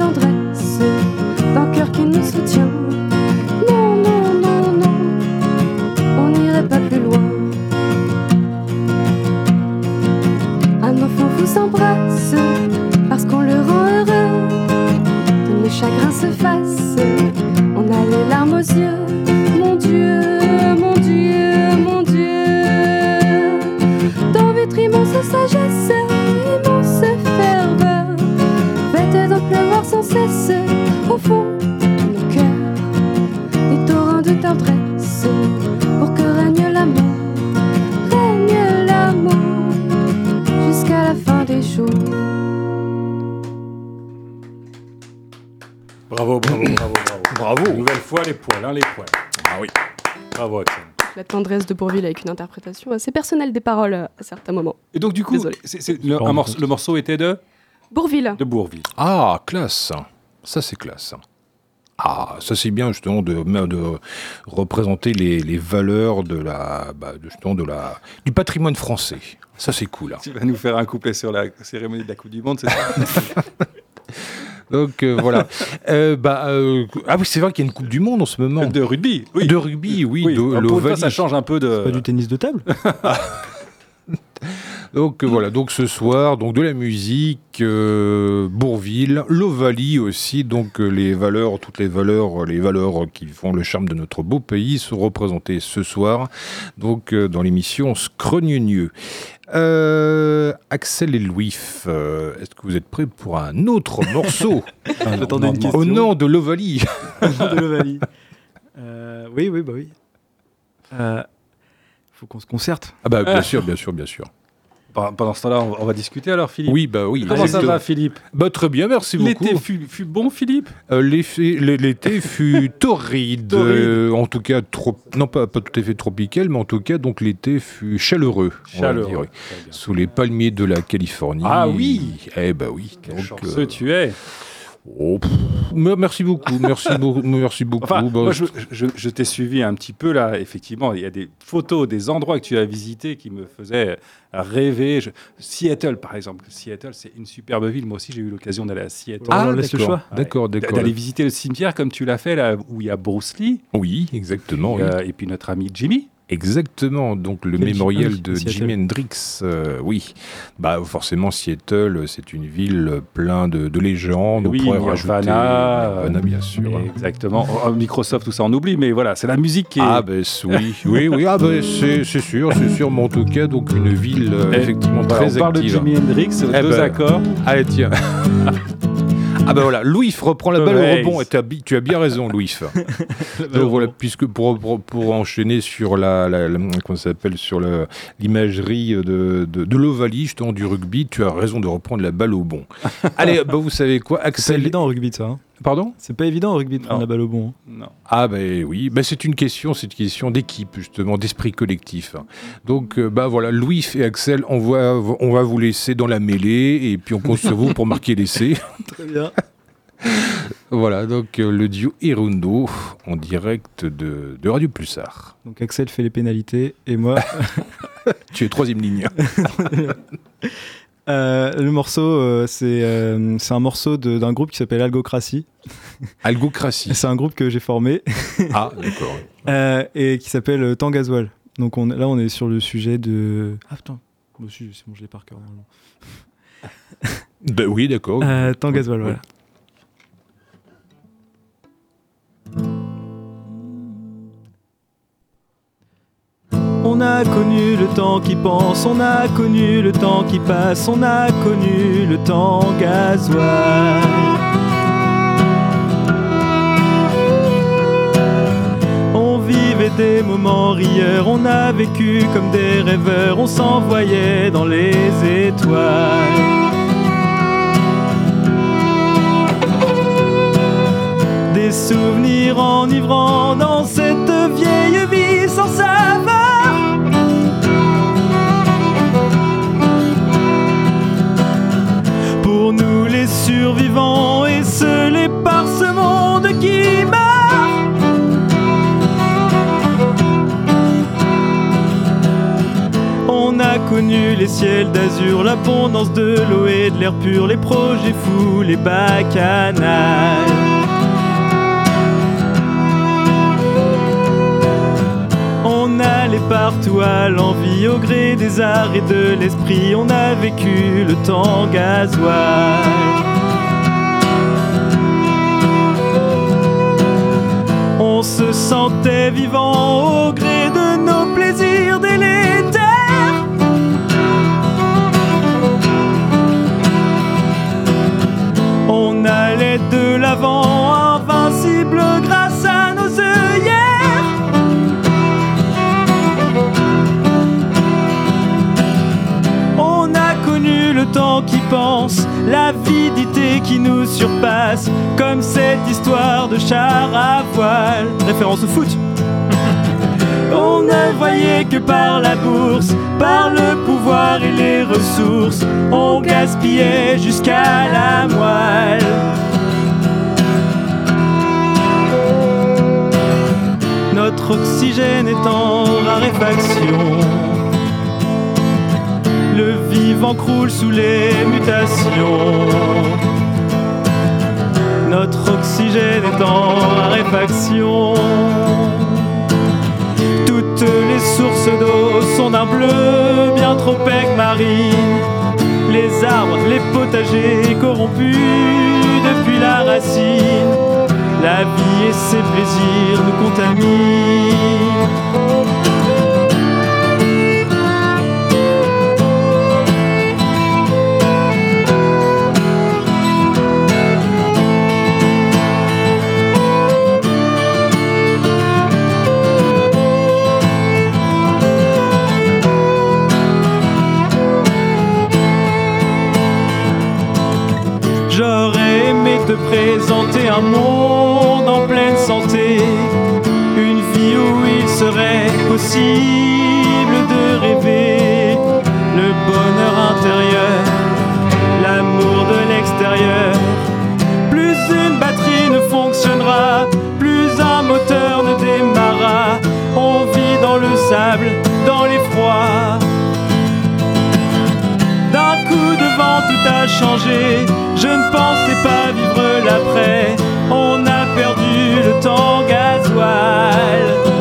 Bravo, bravo, bravo, bravo. Bravo. Une nouvelle fois, les poils, hein, les poils. Ah oui. Bravo, Axel. La tendresse de Bourville avec une interprétation assez personnelle des paroles euh, à certains moments. Et donc, du coup, le, un morceau- compte. le morceau était de, Bourville. de Bourville. Ah, classe. Ça, c'est classe. Ah, ça c'est bien justement de, de représenter les, les valeurs de la, bah, de, justement, de la, du patrimoine français. Ça c'est cool. hein. Tu vas nous faire un couplet sur la cérémonie de la Coupe du Monde, c'est ça? Donc euh, voilà. Euh, bah, euh, ah oui, c'est vrai qu'il y a une Coupe du Monde en ce moment. De rugby, oui. De rugby, oui. Oui, de alors, pour une fois, l'Ovalie. ça change un peu de. Pas du tennis de table Donc euh, voilà, donc ce soir, donc de la musique, euh, Bourville, l'Ovalie aussi, donc euh, les valeurs, toutes les valeurs, les valeurs qui font le charme de notre beau pays sont représentées ce soir, donc euh, dans l'émission Scrogneux. Euh, Axel et Louis, euh, est-ce que vous êtes prêts pour un autre morceau une au nom de l'Ovalie de l'Ovalie. Euh, oui, oui, bah oui. Faut qu'on se concerte. Ah bah bien sûr, bien sûr, bien sûr. Pendant ce temps-là, on va, on va discuter alors, Philippe. Oui, bah oui. Comment ça va, Philippe? Bah très bien, merci beaucoup. L'été fut, fut bon, Philippe? Euh, L'été fut torride, euh, en tout cas, trop, non pas, pas tout à fait tropical, mais en tout cas, donc l'été fut chaleureux, on va Chaleureux. dire, oui. Sous les palmiers de la Californie. Ah oui Eh bah oui. Quel donc, chanceux euh, tu es oh, merci beaucoup, merci beaucoup, merci beaucoup. Enfin, Bah, moi, je, je- je t'ai suivi un petit peu là. Effectivement, il y a des photos, des endroits que tu as visités qui me faisaient rêver. Je- Seattle, par exemple. Seattle, c'est une superbe ville. Moi aussi, j'ai eu l'occasion d'aller à Seattle. Ah, Ah, laisse le choix. d'accord, d'accord. D'aller visiter le cimetière comme tu l'as fait là, où il y a Bruce Lee Oui, exactement. oui. euh, et puis notre ami Jimmy. Exactement, donc le mémorial de. Jimi Hendrix, euh, oui. Bah forcément Seattle, c'est une ville plein de, de légendes. Oui, on Nirvana, Nirvana, bien sûr. Exactement. Oh, Microsoft, tout ça, on oublie, mais voilà, c'est la musique qui est. Ah ben oui, oui, oui, ah ben c'est sûr, c'est sûr, mais en tout cas donc une ville euh, Eh, effectivement très on parle de active. Jimi Hendrix, deux ben, accords. Allez tiens. Ah ben voilà, Louis reprend la balle Ouais. au rebond et tu as bien raison Louis. Donc voilà, puisque pour, pour, pour enchaîner sur la, la, la- comment ça s'appelle sur l'imagerie de, de, de l'Ovalie, justement du rugby, tu as raison de reprendre la balle au bon. Allez, bah vous savez quoi, C'est Axel évident au rugby ça. hein. Pardon C'est pas évident au rugby de prendre la balle au bon. hein. Non. Ah ben oui, ben c'est une question, c'est une question d'équipe justement, d'esprit collectif. Donc euh, bah voilà, Louis et Axel, on va, on va vous laisser dans la mêlée et puis on compte sur vous pour marquer l'essai. Très bien. Voilà, donc euh, le duo Hirundo en direct de, de Radio Pulsar. Donc Axel fait les pénalités et moi, Tu es troisième ligne. euh, le morceau, euh, c'est euh, c'est un morceau de- d'un groupe qui s'appelle Algocratie. Algocratie. C'est un groupe que j'ai formé Ah, d'accord. euh, et qui s'appelle euh, Tangazoil. Donc on, là, on est sur le sujet de. Ah putain, moi aussi, c'est bon, je l'ai par cœur. normalement. Ben oui, d'accord. Euh, Oui. voilà. A connu le temps qui pense, on a connu le temps qui passe, on a connu le temps gasoil. On vivait des moments rieurs, on a vécu comme des rêveurs, on s'envoyait dans les étoiles. Des souvenirs enivrants dans cette vieille Les ciels d'azur, l'abondance de l'eau et de l'air pur, les projets fous, les bacchanales. On allait partout à l'envie, au gré des arts et de l'esprit, on a vécu le temps gasoil. On se sentait vivant au gré de nos De l'avant, invincible grâce à nos œillères. On a connu le temps qui pense, l'avidité qui nous surpasse, comme cette histoire de char à voile. Référence au foot. On ne voyait que par la bourse, par le pouvoir et les ressources, on gaspillait jusqu'à la moelle. Notre oxygène est en raréfaction. Le vivant croule sous les mutations. Notre oxygène est en raréfaction. Toutes les sources d'eau sont d'un bleu bien trop marine. Les arbres, les potagers corrompus depuis la racine. La vie et ses plaisirs nous contaminent. J'aurais aimé te présenter un monde serait possible de rêver le bonheur intérieur, l'amour de l'extérieur. Plus une batterie ne fonctionnera, plus un moteur ne démarrera. On vit dans le sable, dans l'effroi. D'un coup de vent, tout a changé. Je ne pensais pas vivre l'après. On a perdu le temps gasoil.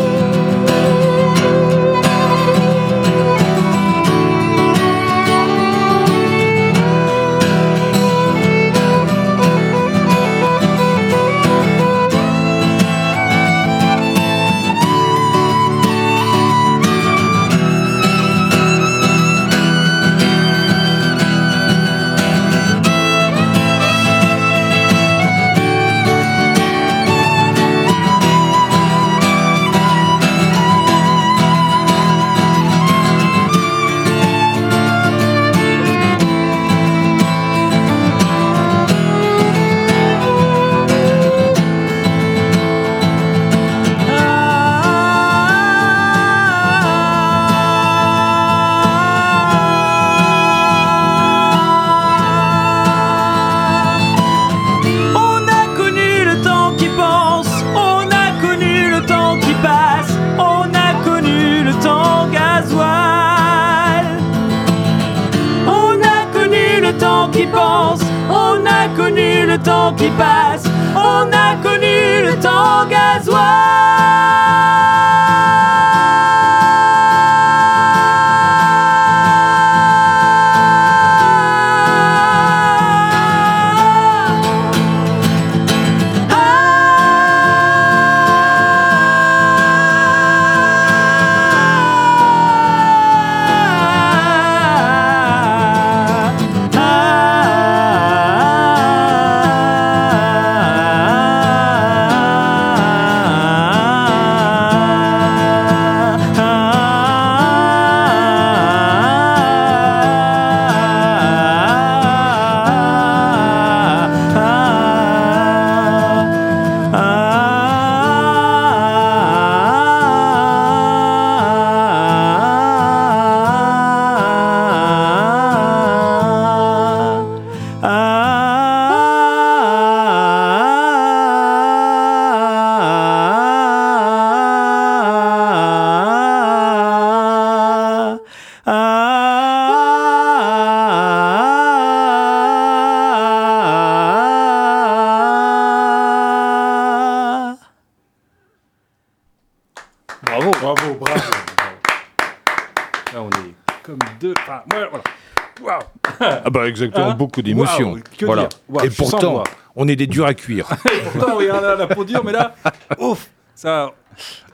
Exactement, Hein beaucoup d'émotions. Voilà. Et pourtant, on est des durs à cuire. Pourtant, oui, la, la peau dure, mais là, ouf ça,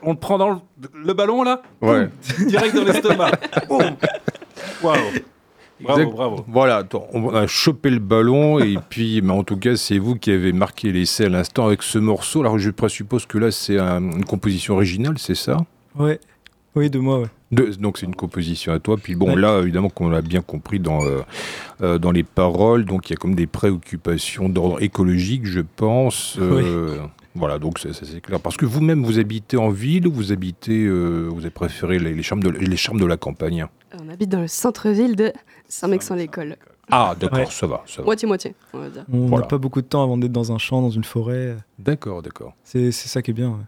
On le prend dans le, le ballon, là Ouais. boum, Direct dans l'estomac. Boum. Waouh Bravo, Exact- bravo. Voilà, on a chopé le ballon et puis, mais en tout cas, c'est vous qui avez marqué l'essai à l'instant avec ce morceau. Alors, je présuppose que là, c'est un- une composition originale, c'est ça? Ouais. Oui, de moi, ouais. De- donc c'est une composition à toi. Puis bon, Ouais. là, évidemment, qu'on l'a bien compris dans, euh, euh, dans les paroles, donc il y a comme des préoccupations d'ordre écologique, je pense. euh, Voilà, donc ça, ça, c'est clair. Parce que vous-même, vous habitez en ville ou vous habitez, euh, vous avez préféré les, les charmes de, les charmes de la campagne? On habite dans le centre-ville de Saint-Mexan-l'École. Ah, d'accord, Ouais. ça va. Moitié-moitié, on va dire. On n'a Voilà. pas beaucoup de temps avant d'être dans un champ, dans une forêt. D'accord, d'accord. C'est c'est ça qui est bien. ouais.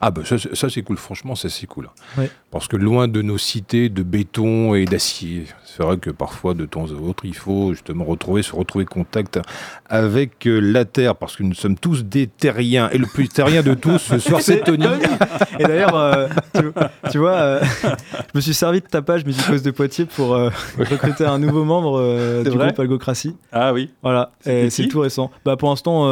Ah bah ça, c'est- ça, c'est cool, franchement ça c'est cool. Ouais. Parce que loin de nos cités de béton et d'acier, c'est vrai que parfois de temps à autre il faut justement retrouver, se retrouver contact avec euh, la terre parce que nous sommes tous des terriens et le plus terrien de tous ce soir c'est Tony. Et d'ailleurs, euh, tu, tu vois, euh, je me suis servi de ta page Musicose de Poitiers pour euh, recruter un nouveau membre euh, du groupe Algocratie. Ah oui. Voilà, c'est tout récent. Bah pour l'instant,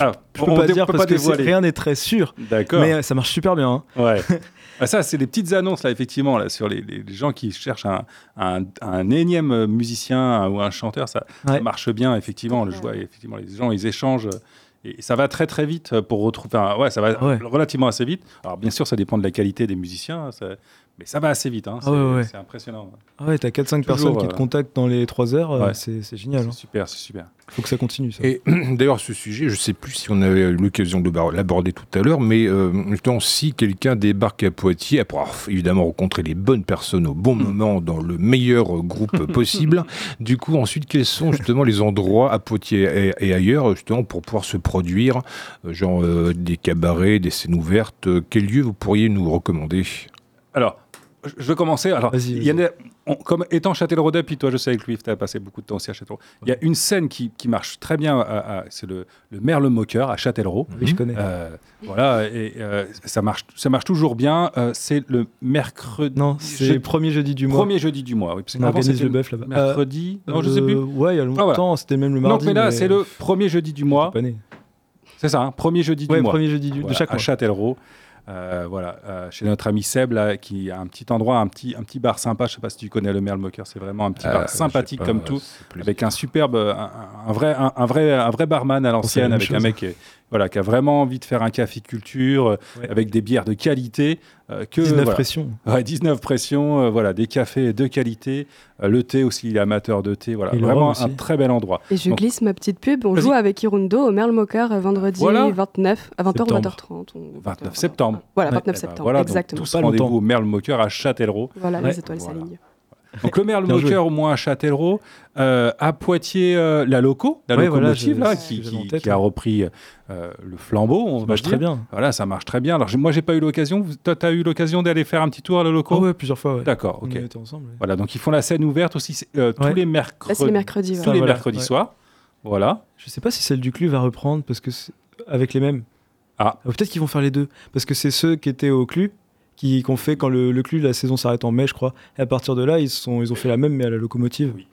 Ah, je peux on pas dire peut parce pas que dévoiler. rien n'est très sûr, D'accord. mais ça marche super bien. hein. Ouais. Ah, ça, c'est des petites annonces, là, effectivement, là, sur les, les- les gens qui cherchent un, un- un énième musicien ou un chanteur. Ça, ça Ouais. marche bien, effectivement. Le joueur, effectivement, les gens, ils échangent. euh, Et ça va très très vite pour retrouver. enfin, ouais, ça va Ouais. relativement assez vite. Alors bien sûr, ça dépend de la qualité des musiciens, ça- mais ça va assez vite. hein. Ah C'est ouais, ouais. c'est impressionnant. Ah ouais, t'as 4-5 Toujours, personnes qui te euh, contactent dans les 3 heures, euh, Ouais. c'est c'est génial. hein. C'est super, c'est super. Faut que ça continue. Ça. Et d'ailleurs, ce sujet, je ne sais plus si on avait eu l'occasion de l'aborder tout à l'heure, mais euh, justement, si quelqu'un débarque à Poitiers, après avoir évidemment rencontré les bonnes personnes au bon moment, dans le meilleur groupe possible, du coup, ensuite, quels sont justement les endroits à Poitiers et, et ailleurs, justement, pour pouvoir se produire, genre euh, des cabarets, des scènes ouvertes, quel lieu vous pourriez nous recommander? Alors, je- vais commencer. Alors, Vas-y, il y en a- on- comme étant Châtelleraudais, puis toi, je sais avec lui, tu as passé beaucoup de temps aussi à Châtellerault. Il y a une scène qui, qui marche très bien, à- à- c'est le, le Merle Moqueur à Châtellerault. Oui, je connais. Euh, voilà, et euh, ça, marche, ça marche toujours bien. Euh, c'est le mercredi. non, c'est je- le premier jeudi du mois. premier jeudi du mois. Oui, parce On qu'avant, organise le bœuf là-bas. Mercredi. Non, je sais plus. Ouais, il y a longtemps, voilà. c'était même le Non, mardi. mais là, c'est le premier jeudi du mois. C'est ça, hein, premier jeudi Ouais, du mois. premier jeudi du- de chaque à mois. Châtellerault. Euh, voilà, euh, chez notre ami Seb, là, qui a un petit endroit, un petit, un petit bar sympa. Je sais pas si tu connais le Merle Moqueur, c'est vraiment un petit Euh, bar sais sympathique pas, comme tout, avec un superbe, un, un vrai, un, un vrai, un vrai barman à l'ancienne, avec un chose. mec qui, est- voilà, qui a vraiment envie de faire un café culture, euh, Ouais. avec des bières de qualité. euh, que, 19 voilà. pressions. Ouais, 19 pressions, euh, voilà, des cafés de qualité. Euh, le thé aussi, il est amateur de thé. Voilà, Et vraiment un très bel endroit. Et je Donc- glisse ma petite pub. On joue avec Hirundo au Merle Mocker vendredi Voilà. 29 à 20h ou Septembre. 20h30. on- 29 septembre. Voilà, Ouais. 29 Eh ben, septembre, voilà, donc exactement. tous rendez-vous au Merle Moqueur à Châtellerault. Voilà, Ouais. les étoiles Voilà. Donc le Merle joué. Moqueur au moins à Châtellerault, euh, à Poitiers euh, la loco, la Ouais, locomotive là, qui, tête, a repris euh, le flambeau, on Ça marche dire. très bien. Voilà, ça marche très bien. Alors moi j'ai pas eu l'occasion, toi tu as eu l'occasion d'aller faire un petit tour à la loco Oh ouais, plusieurs fois. Ouais. D'accord, ok. y était ensemble. ouais. Voilà, donc ils font la scène ouverte aussi tous les mercredis. c'est les mercredis. Tous voilà. les voilà, mercredis ouais. soirs. Voilà. Je sais pas si celle du Clu va reprendre parce que c'est- avec les mêmes. Ah. Euh, Peut-être qu'ils vont faire les deux parce que c'est ceux qui étaient au Clu qui qu'on fait quand le, le Clu la saison s'arrête en mai, je crois. Et à partir de là, ils sont ils ont fait la même mais à la locomotive. Oui.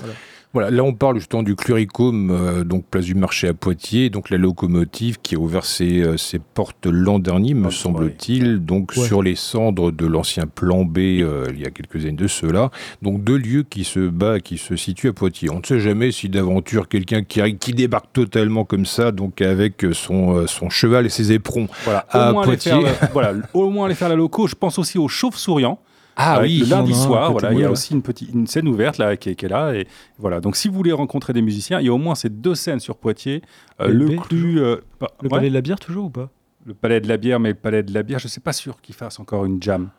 Voilà, là on parle justement du Cluricum, euh, donc place du marché à Poitiers, donc la locomotive qui a ouvert ses, euh, ses portes l'an dernier, me Ah, semble-t-il, donc Ouais. sur les cendres de l'ancien plan B euh, il y a quelques années de cela. Donc deux lieux qui se bat, qui se situent à Poitiers. On ne sait jamais si d'aventure quelqu'un qui, débarque totalement comme ça, donc avec son, son cheval et ses éperons. Voilà, À au Poitiers. la- voilà, au moins aller faire la loco. Je pense aussi aux chauves-souriants. Ah Avec le lundi soir, voilà, il y a aussi une petite une scène ouverte là qui est, qui est là et voilà. Donc si vous voulez rencontrer des musiciens, il y a au moins ces deux scènes sur Poitiers, Euh, Le le euh, bah, Le ouais, palais de la bière toujours ou pas? Le palais de la bière, mais le palais de la bière, je suis pas sûr qu'ils fassent encore une jam.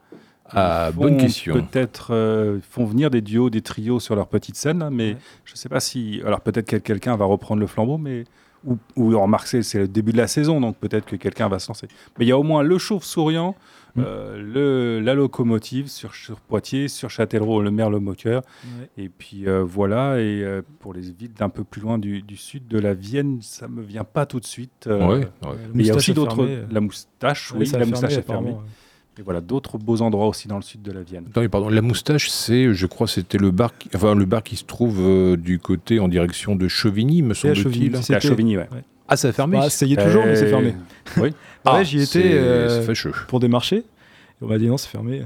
Ah, bonne question. Peut-être euh, font venir des duos, des trios sur leur petite scène, là, mais Ouais. je sais pas si. Alors peut-être que quelqu'un va reprendre le flambeau, mais ou, ou remarque c'est le début de la saison, donc peut-être que quelqu'un va se lancer. Mais il y a au moins le chauve-souriant, Mm. Euh, le, la locomotive sur, sur Poitiers, sur Châtellerault, le Merle Moqueur. Et puis euh, voilà, et euh, pour les villes d'un peu plus loin du, du sud de la Vienne, ça me vient pas tout de suite. euh, Ouais, ouais. Mais il y a Moustache aussi d'autres. La moustache, Ouais, oui, la moustache est fermée. ouais. Et voilà, d'autres beaux endroits aussi dans le sud de la Vienne. Attendez, pardon, la moustache, c'est, je crois, c'était le bar, qui, enfin le bar qui se trouve euh, du côté en direction de Chevigny, me Chevigny, semble-t-il. C'est à C'était- Chauvigny, ouais. Ah, ça a fermé. Bah, ça y est toujours, mais c'est Euh, fermé. Oui. Ah, ouais, j'y étais euh, pour des marchés. Et on m'a dit non, c'est fermé.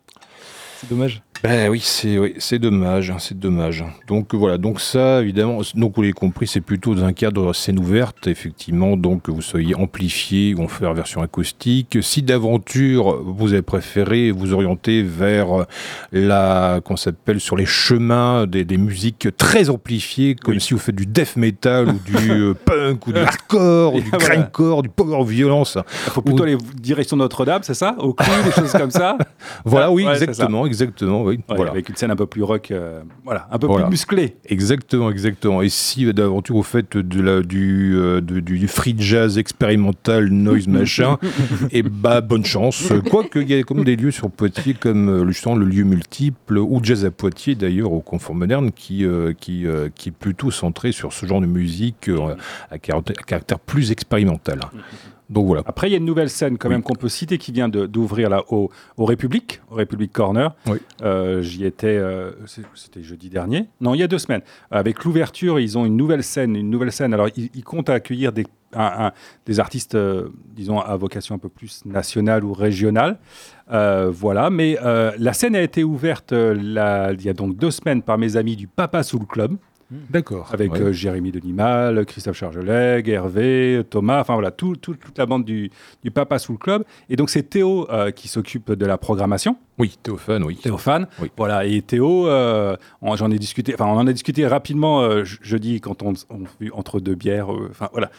c'est dommage. Ben oui, c'est oui, c'est dommage, hein, c'est dommage. Donc voilà, donc ça évidemment, donc vous l'avez compris, c'est plutôt dans un cadre scène ouverte, effectivement, donc que vous soyez amplifié ou en faire version acoustique. Si d'aventure vous avez préféré vous orienter vers euh, la qu'on s'appelle sur les chemins des, des musiques très amplifiées, comme Oui. si vous faites du death metal ou du euh, punk ou du hardcore ou du Voilà. grindcore, du power violence. Il faut plutôt Ou- aller direction Notre-Dame, c'est ça? Au cul, des choses comme ça? Voilà, Ah, oui, ouais, exactement, exactement. oui. Ouais, voilà. Avec une scène un peu plus rock, euh, voilà, un peu Voilà. plus musclée. Exactement, exactement. Et si d'aventure vous faites de la, du, euh, de- du free jazz expérimental, noise machin, et bah bonne chance. Quoique il y a comme des lieux sur Poitiers comme euh, justement le lieu multiple ou jazz à Poitiers d'ailleurs au Confort Moderne qui, euh, qui, qui est plutôt centré sur ce genre de musique à, caractère, à caractère plus expérimental. Donc voilà. Après, il y a une nouvelle scène quand Oui. même qu'on peut citer qui vient d'ouvrir là au, au République, au République Corner. Oui. Euh, J'y étais, euh, c'était jeudi dernier. Non, il y a deux semaines. Avec l'ouverture, ils ont une nouvelle scène, une nouvelle scène. Alors, ils, ils comptent accueillir des, un- un- des artistes, euh, disons, à vocation un peu plus nationale ou régionale. Voilà, mais la scène a été ouverte là, il y a donc deux semaines par mes amis du Papa Soul Club D'accord. avec Ouais. euh, Jérémy Denimal, Christophe Chargeleg, Hervé, Thomas, enfin voilà, tout- tout- toute la bande du, du Papa Soul Club. Et donc c'est Théo euh, qui s'occupe de la programmation, Oui, Théophane, oui. Théophane. Oui. Voilà, et Théo, euh, on- j'en ai discuté, enfin on en a discuté rapidement euh, je- jeudi quand on, on entre deux bières, enfin voilà.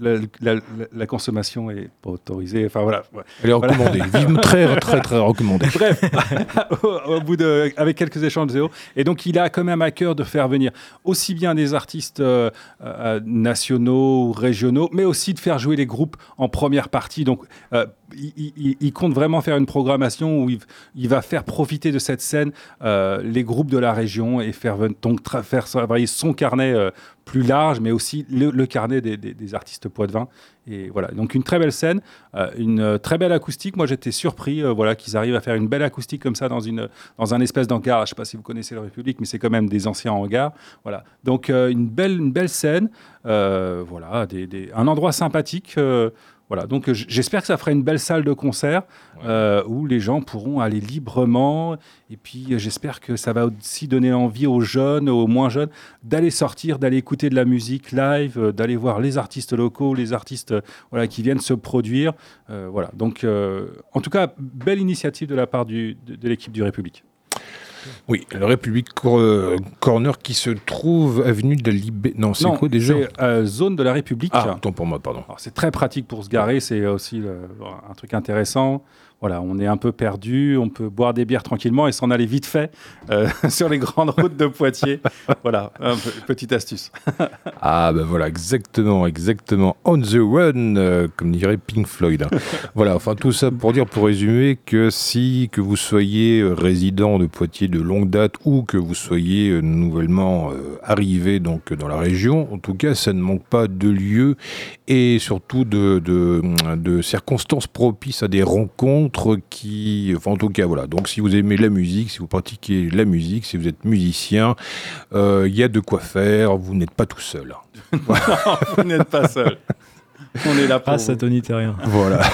La, la- la- la consommation est pas autorisée. Enfin voilà. Elle est recommandée. Très, très, très recommandée. Bref, au, au bout de, avec quelques échanges de Zéo. Et donc, il a quand même à cœur de faire venir aussi bien des artistes euh, euh, nationaux ou régionaux, mais aussi de faire jouer les groupes en première partie. Donc, euh, il, il- il compte vraiment faire une programmation où il, il va faire profiter de cette scène les groupes de la région et faire, donc faire travailler son carnet plus large, mais aussi le, carnet des, des- des artistes poitevins. Et voilà, donc une très belle scène, euh, une euh, très belle acoustique. Moi, j'étais surpris euh, voilà, qu'ils arrivent à faire une belle acoustique comme ça dans, une, dans un espèce d'hangar. Je ne sais pas si vous connaissez le République, mais c'est quand même des anciens hangars. Voilà. Donc, une, belle, une belle scène, voilà, un endroit sympathique. Voilà, donc euh, j'espère que ça fera une belle salle de concert euh, où les gens pourront aller librement. Et puis euh, j'espère que ça va aussi donner envie aux jeunes, aux moins jeunes, d'aller sortir, d'aller écouter de la musique live, euh, d'aller voir les artistes locaux, les artistes voilà, qui viennent se produire. Voilà, donc en tout cas, belle initiative de la part du- de, de l'équipe du République. Oui, le République Cor- euh, Corner qui se trouve avenue de la Libé... Non, c'est quoi déjà euh, zone de la République. Ah, pour moi, pardon. C'est très pratique pour se garer, c'est aussi euh, un truc intéressant. Voilà, on est un peu perdu, on peut boire des bières tranquillement et s'en aller vite fait euh, sur les grandes routes de Poitiers. voilà, un peu- petite astuce. Ah ben voilà, exactement, exactement. On the run, euh, comme dirait Pink Floyd. hein. voilà, enfin tout ça pour dire, pour résumer, que si que vous soyez euh, résident de Poitiers de longue date ou que vous soyez nouvellement euh, arrivé donc dans la région, en tout cas, ça ne manque pas de lieux et surtout de, de, circonstances propices à des rencontres qui, enfin en tout cas voilà. Donc si vous aimez la musique, si vous pratiquez la musique, si vous êtes musicien, euh, il y a de quoi faire. Vous n'êtes pas tout seul. Vous n'êtes pas seul. On est là pour Grâce à vous. Tony Terrien. Voilà.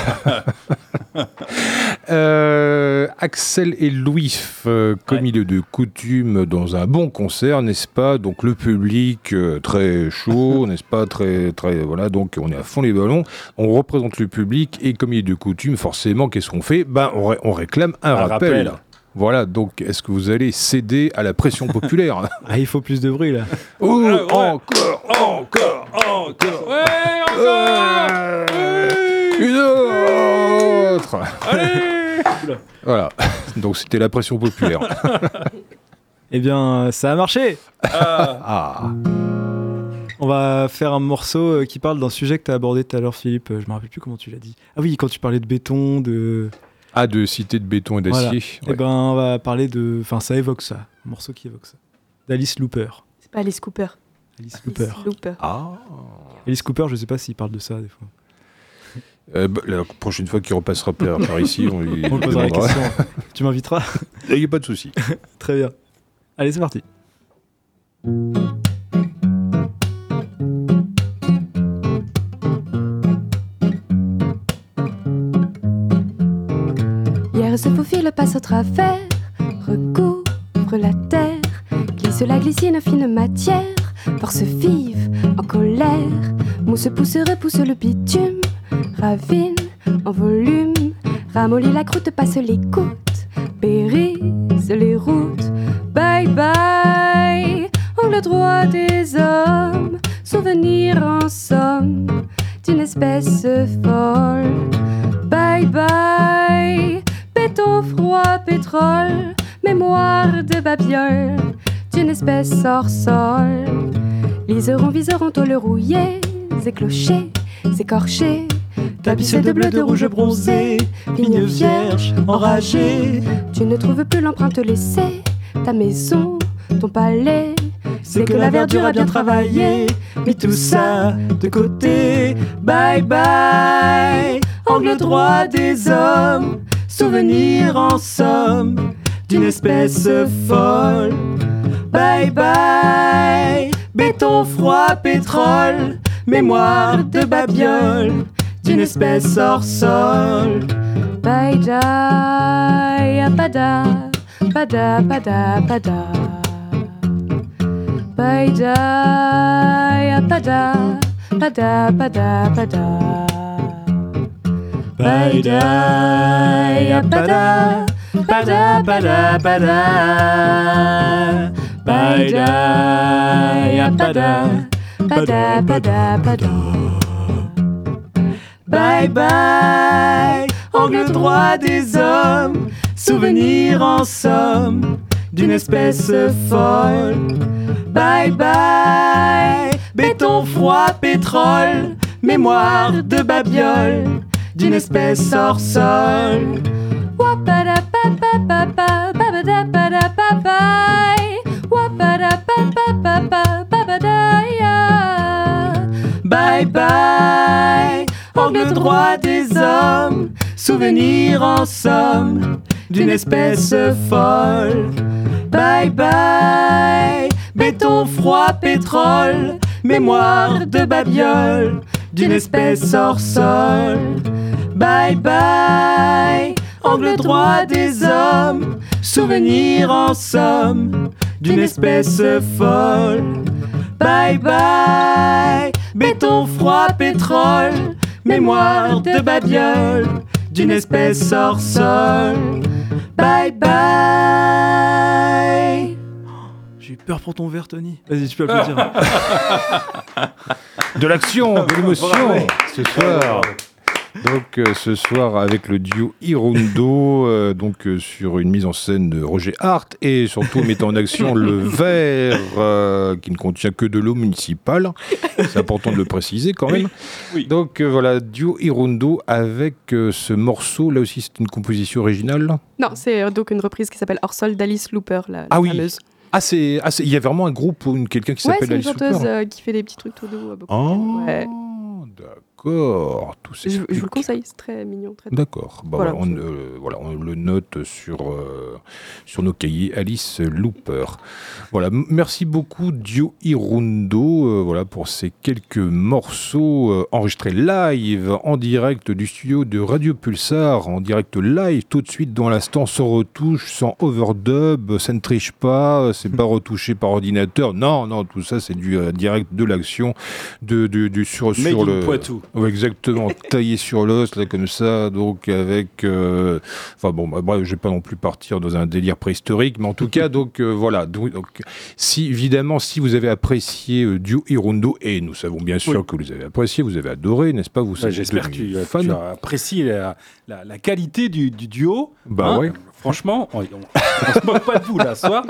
Euh, Axel et Louis, euh, comme Ouais. il est de coutume dans un bon concert, n'est-ce pas? Donc le public euh, très chaud, n'est-ce pas? Très, très, voilà. Donc on est à fond les ballons. On représente le public et comme il est de coutume, forcément, qu'est-ce qu'on fait? Ben on, ré- on réclame un, Un rappel. rappel. Voilà. Donc est-ce que vous allez céder à la pression populaire Ah, il faut plus de bruit là. Oh, ouais. encore, Encore, encore. Ouais, encore. Ouais. Une autre Allez Voilà, donc c'était la pression populaire. Eh bien, ça a marché ah, On va faire un morceau euh, qui parle d'un sujet que tu as abordé tout à l'heure, Philippe. Je me rappelle plus comment tu l'as dit. Ah oui, quand tu parlais de béton, de. Ah, de cité de béton et Voilà. d'acier. Eh ben, on va parler de. Enfin, ça évoque ça. Un morceau qui évoque ça. D'Alice Looper. C'est pas Alice Cooper. Alice Alice Looper. Looper. Ah. Alice Cooper, je sais pas s'il parle de ça des fois. Euh, bah, la prochaine fois qu'il repassera par, par ici, on lui On posera la question. tu m'inviteras Il n'y a pas de souci. Très bien. Allez, c'est parti. Se faufile, passe au travers, recouvre la terre, glisse la glycine, fine matière, force vive, en colère, mousse pousse, repousse le bitume, ravine, en volume, ramollit la croûte, passe les côtes, périsse les routes, bye bye, angle droit des hommes, souvenir en somme d'une espèce folle. Bye bye, béton froid, pétrole, mémoire de babiole, d'une espèce hors sol. Liseront, viseront, tôle rouillés, éclochés, écorchés, Tapissé de bleu, de rouge bronzé, vigne vierge, enragée. Tu ne trouves plus l'empreinte laissée, ta maison, ton palais. C'est que la verdure a bien travaillé, mis tout ça de côté. Bye bye, angle droit des hommes, souvenir en somme d'une espèce folle. Bye bye, béton froid, pétrole, mémoire de babiole d'une espèce hors sol. Bye die, pada, pada, pada, pada. Bye die, pada, pada, pada, pada. Pada, pada, pada. Bye die, pada, Pada, pada, pada. Bye bye, angle droit des hommes, souvenir en somme d'une espèce folle. Bye bye, béton froid, pétrole, mémoire de babiole d'une espèce hors sol. Bye bye, angle droit des hommes, souvenir en somme d'une espèce folle. Bye bye, béton froid, pétrole, mémoire de babiole d'une espèce hors sol. Bye bye, angle droit des hommes, souvenir en somme d'une espèce folle. Bye bye, béton froid, pétrole, mémoire de babiole d'une espèce hors sol. Bye bye. J'ai eu peur pour ton verre, Tony. Vas-y, tu peux applaudir. De l'action, de l'émotion ce soir. Donc euh, ce soir avec le duo Hirundo, euh, donc euh, sur une mise en scène de Roger Hart et surtout mettant en action le verre euh, qui ne contient que de l'eau municipale. C'est important de le préciser quand même. oui. Donc euh, voilà, duo Hirundo avec euh, ce morceau, là aussi c'est une composition originale. Non, c'est euh, donc une reprise qui s'appelle Hors sol d'Alice Looper, la, la Ah oui, fameuse. Ah c'est, ah, c'est- il y a vraiment un groupe ou une- quelqu'un qui Ouais, s'appelle c'est une Alice chanteuse euh, qui fait des petits trucs tout doux. beaucoup. Oh, Ouais. d'accord. Tout Je, je vous le conseille, c'est très mignon. Très D'accord. Bah, Voilà. voilà, on, euh, voilà, on le note sur, euh, sur nos cahiers. Alice Looper. Voilà. Merci beaucoup, Dio Hirundo, euh, voilà, pour ces quelques morceaux euh, enregistrés live, en direct du studio de Radio Pulsar, en direct live, tout de suite dans l'instant, sans retouche, sans overdub, ça ne triche pas, c'est pas retouché par ordinateur. Non, non, tout ça, c'est du euh, direct de l'action, de, de- du sur, Made sur le. Poitou. Ouais, exactement, taillé sur l'os, là, comme ça, donc avec... euh, Enfin bon, bah, bref, je vais pas non plus partir dans un délire préhistorique, mais en tout cas, donc euh, voilà. Donc, si, évidemment, si vous avez apprécié euh, Dio et nous savons bien sûr Oui. que vous avez apprécié, vous avez adoré, n'est-ce pas? Vous êtes J'espère que tu, tu fan. apprécies la, la- la qualité du, du duo. Bah Hein ouais. Franchement, on, on, on se moque pas de vous là ce soir.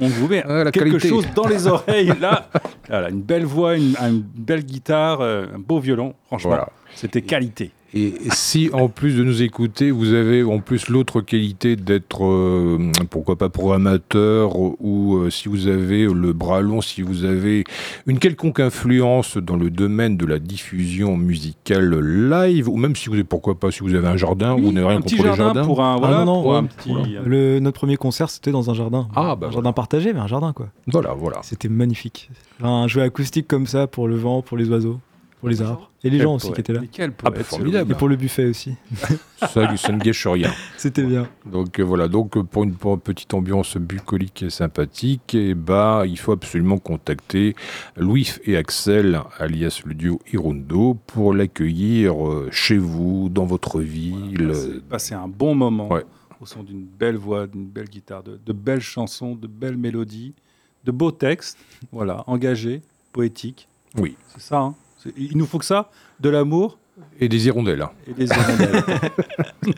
On vous met Ah, quelque qualité. chose dans les oreilles là. Voilà, une belle voix, une, une belle guitare, euh, un beau violon. Franchement, Voilà. c'était qualité. Et si en plus de nous écouter, vous avez en plus l'autre qualité d'être, euh, pourquoi pas, programmateur, ou euh, si vous avez le bras long, si vous avez une quelconque influence dans le domaine de la diffusion musicale live, ou même si vous avez, pourquoi pas, si vous avez un jardin, vous n'avez rien contre les jardin jardins. pour un, voilà, non, non, pour ouais, un petit. voilà. Le, notre premier concert, c'était dans un jardin. Ah, bah un voilà. jardin partagé, mais un jardin, quoi. Voilà, voilà. C'était magnifique. Un jeu acoustique comme ça pour le vent, pour les oiseaux, pour les arbres. Et les Quel gens aussi qui étaient là. Mais quel Ah, bah, formidable. Et pour le buffet aussi. Ça, ça ne gâche rien. C'était bien. Donc euh, voilà, donc euh, pour une, pour une petite ambiance bucolique et sympathique, et bah, il faut absolument contacter Louis et Axel, alias le duo Hirundo, pour l'accueillir euh, chez vous, dans votre ville. Passer, passer un bon moment Ouais. au son d'une belle voix, d'une belle guitare, de, de belles chansons, de belles mélodies, de beaux textes, voilà, engagés, poétiques. Oui. C'est ça. hein? Il nous faut que ça, de l'amour Et des hirondelles. hein. et des hirondelles.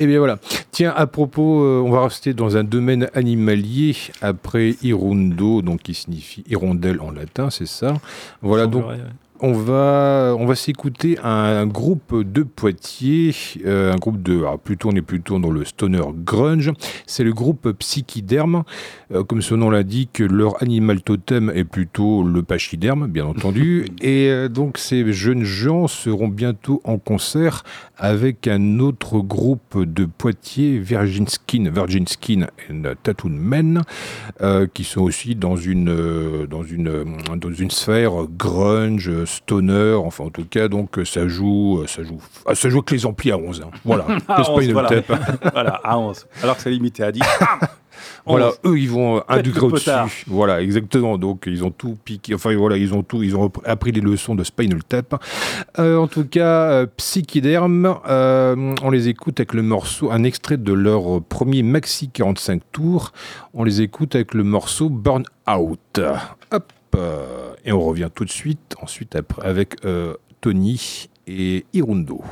Eh bien voilà. Tiens, à propos, euh, on va rester dans un domaine animalier après Irundo, donc qui signifie hirondelle en latin, c'est ça? Voilà donc. Ouais. On va, on va s'écouter un, groupe de Poitiers, euh, un groupe de, alors plutôt on est plutôt dans le stoner grunge. C'est le groupe Psychiderme, Euh, comme son nom l'indique. Leur animal totem est plutôt le pachyderme, bien entendu. Et euh, donc ces jeunes gens seront bientôt en concert avec un autre groupe de Poitiers, Virgin Skin, Virgin Skin and Tattoo Men, qui sont aussi dans une, dans une, dans une sphère grunge, stoner, enfin en tout cas, donc euh, ça joue, euh, ça joue, ah, ça joue avec les amplis à 11. hein. Voilà, À Le 11, Spinal voilà. Tap. voilà, à 11. Alors que c'est limité à 10. Voilà, 11. eux ils vont euh, un degré au-dessus. Voilà, exactement. Donc ils ont tout piqué. Enfin voilà, ils ont tout, ils ont appris les leçons de Spinal Tap. Euh, en tout cas, euh, Psychiderm, euh, on les écoute avec le morceau, un extrait de leur premier maxi 45 tours. On les écoute avec le morceau Burn Out. Hop, et on revient tout de suite. Ensuite avec euh, Tony et Hirundo.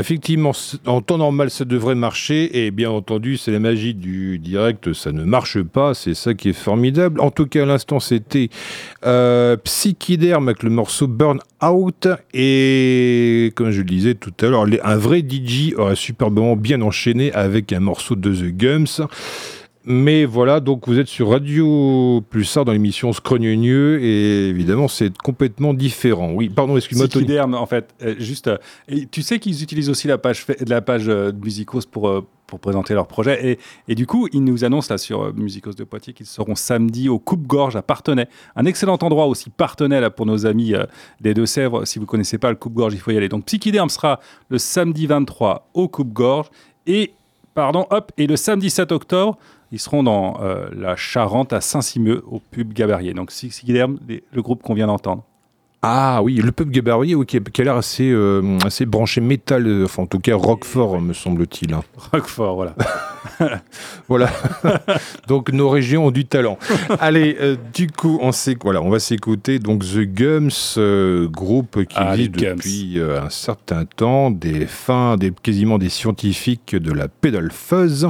Effectivement, en temps normal, ça devrait marcher, et bien entendu, c'est la magie du direct, ça ne marche pas, c'est ça qui est formidable. En tout cas, à l'instant, c'était euh, Psychiderm avec le morceau Burn Out, et comme je le disais tout à l'heure, un vrai DJ aurait superbement bien enchaîné avec un morceau de The Gums. Mais voilà, donc vous êtes sur Radio Pulsar dans l'émission Scrogneux et évidemment c'est complètement différent. Oui, pardon, excuse-moi Tony. En fait, euh, juste. euh, et tu sais qu'ils utilisent aussi la page, la page euh, Musicos pour, pour présenter leur projet. Et, et du coup, ils nous annoncent là sur Musicos de Poitiers qu'ils seront samedi au Coupe-Gorge à Partenay. Un excellent endroit aussi, Partenay, là, pour nos amis des Deux-Sèvres. Si vous connaissez pas le Coupe-Gorge, il faut y aller. Donc, Psychiderm sera le samedi 23 au Coupe-Gorge. Et, pardon, hop, et le samedi 7 octobre, ils seront dans euh, la Charente à Saint-Simeux au pub Gabarier. Donc, Psychiderm, les- le groupe qu'on vient d'entendre. Ah oui, le pub Gabarier oui, qui, a, l'air assez, euh, assez branché métal, euh, enfin en tout cas rockfort me semble-t-il. hein. Roquefort, voilà. Voilà. donc nos régions ont du talent. Allez, euh, du coup, on, voilà, on va s'écouter donc The Gums, euh, groupe qui Ah, Gums. depuis euh, un certain temps, des fins, des, quasiment des scientifiques de la pedal fuzz.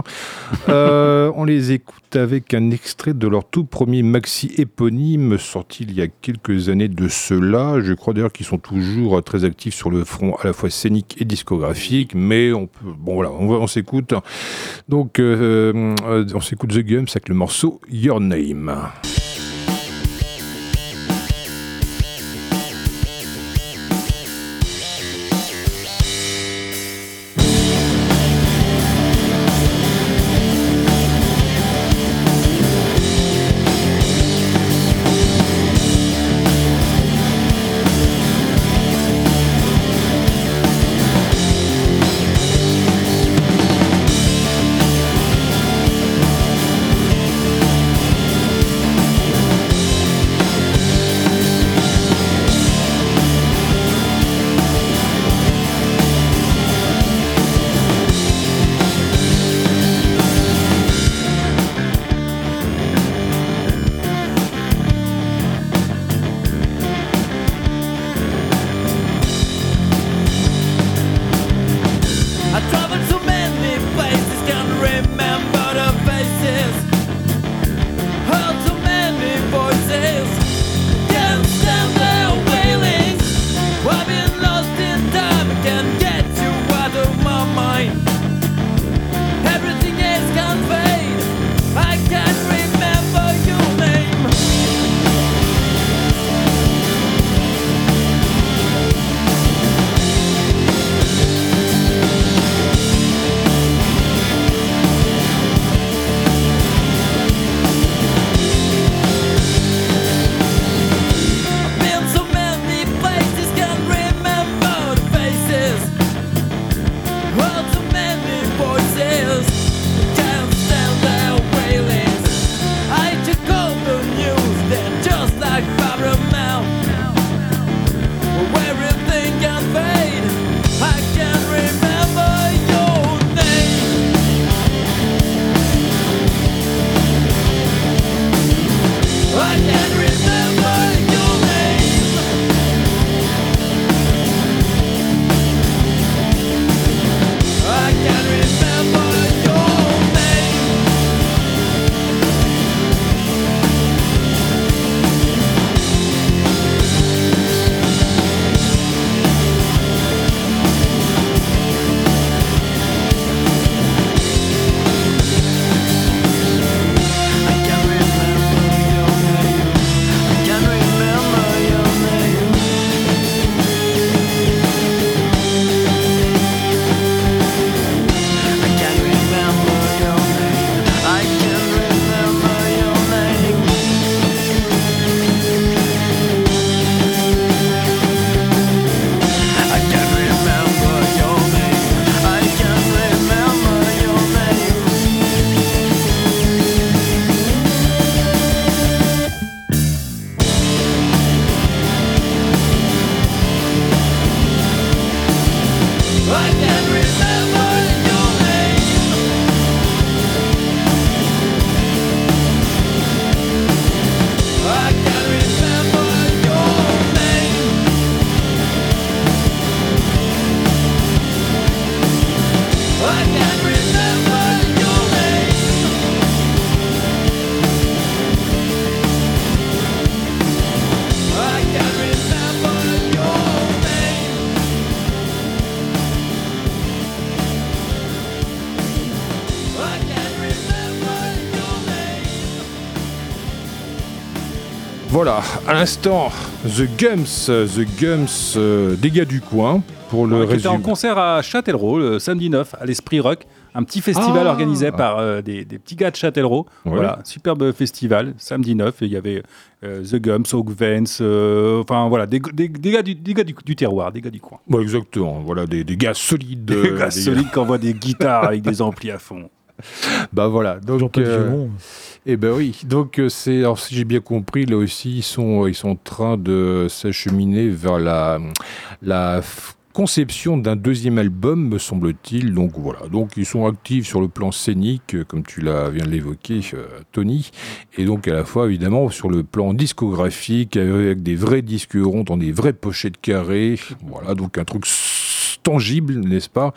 On les écoute avec un extrait de leur tout premier maxi éponyme sorti il y a quelques années de cela. Je crois d'ailleurs qu'ils sont toujours très actifs sur le front à la fois scénique et discographique, mais on peut, bon voilà, on, on s'écoute. Donc, euh, euh, on s'écoute The Gums avec le morceau Your Name. À l'instant, The Gums, The Gums, euh, des gars du coin, pour le Ouais, qui était résumé. en concert à Châtellerault le samedi 9 à l'Esprit Rock, un petit festival Ah. organisé par euh, des, des petits gars de Châtellerault. Ouais. Voilà, superbe festival, samedi 9. et Il y avait euh, The Gums, Oak Vance, enfin voilà, des, des- des gars, du, gars du, du terroir, des gars du coin. Ouais, exactement, voilà, des, gars solides. Des gars des solides qui envoient des guitares avec des amplis à fond. Bah voilà, donc. De euh. Eh ben oui, donc euh, c'est, alors si j'ai bien compris, là aussi ils sont, ils sont en train de s'acheminer vers la, la conception d'un deuxième album, me semble-t-il. Donc voilà, donc ils sont actifs sur le plan scénique, euh, comme tu l'as viens de l'évoquer, euh, Tony, et donc à la fois évidemment sur le plan discographique avec des vrais disques ronds dans des vraies pochettes carrées. Voilà, donc un truc tangible, n'est-ce pas?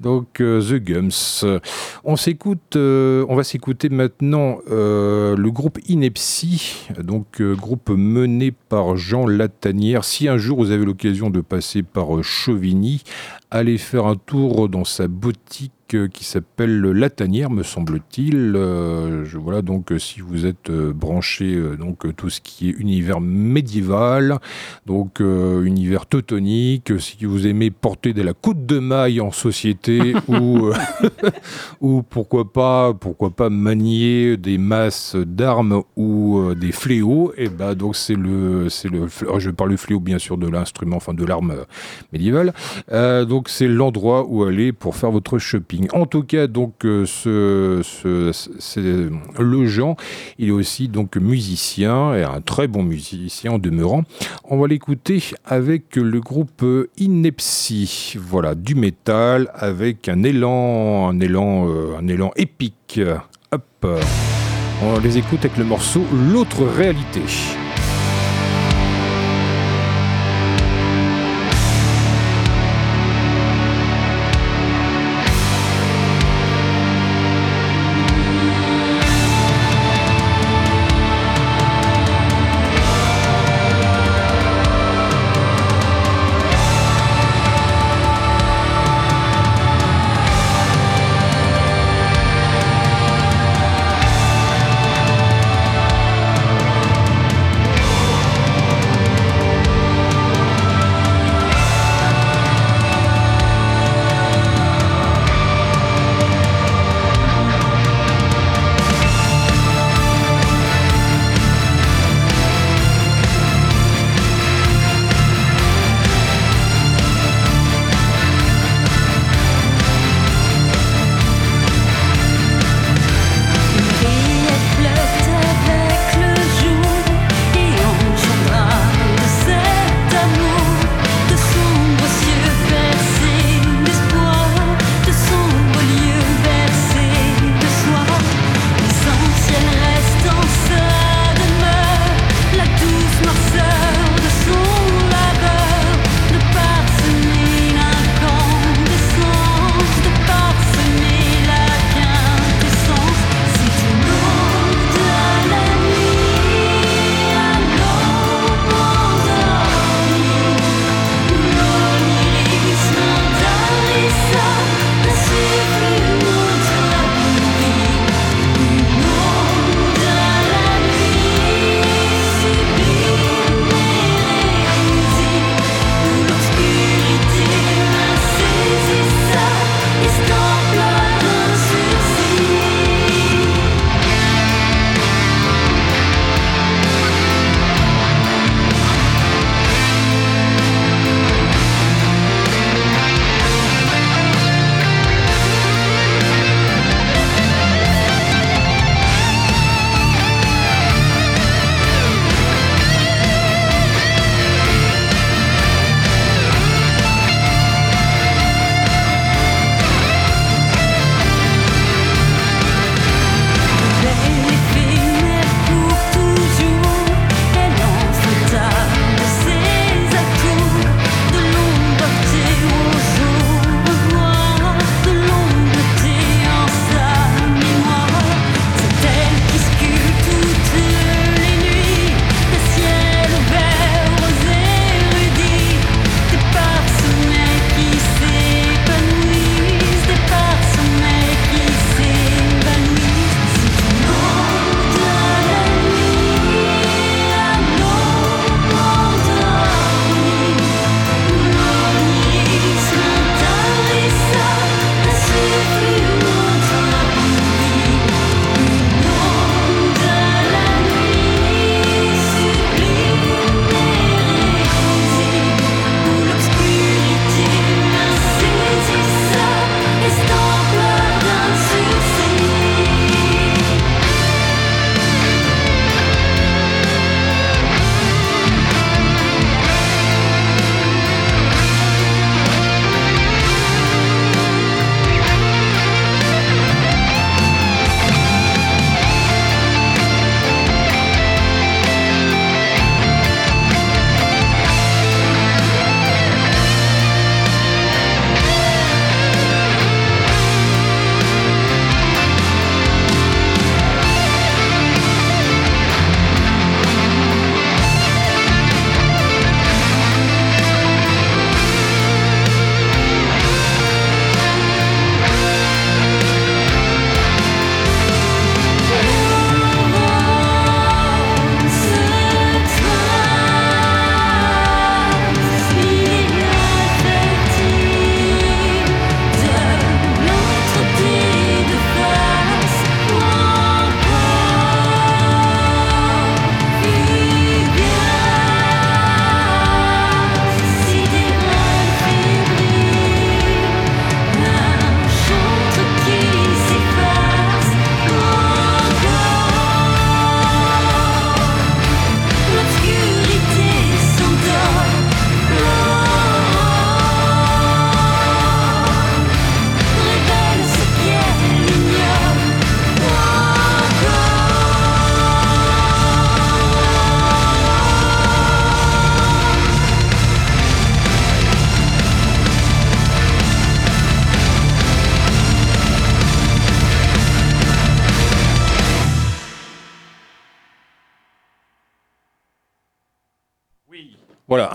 Donc euh, The Gums. On s'écoute, euh, on va s'écouter maintenant euh, le groupe Inepsi, donc euh, groupe mené par Jean Latanière. Si un jour vous avez l'occasion de passer par euh, Chauvigny, allez faire un tour dans sa boutique euh, qui s'appelle Latanière, me semble-t-il. Euh, voilà, donc euh, si vous êtes euh, branché donc tout ce qui est univers médiéval, donc euh, univers teutonique, si vous aimez porter de la côte de maille en société ou euh, ou pourquoi pas pourquoi pas manier des masses d'armes ou des fléaux et ben donc c'est le c'est le fl- je parle du fléau bien sûr de l'instrument enfin de l'arme médiévale donc c'est l'endroit où aller pour faire votre shopping en tout cas donc euh, ce, ce c'est le Jean il est aussi donc musicien et un très bon musicien en demeurant on va l'écouter avec le groupe euh, Inepsi. Voilà, du métal avec un élan, un élan, euh, un élan épique. Hop. On les écoute avec le morceau L'autre réalité.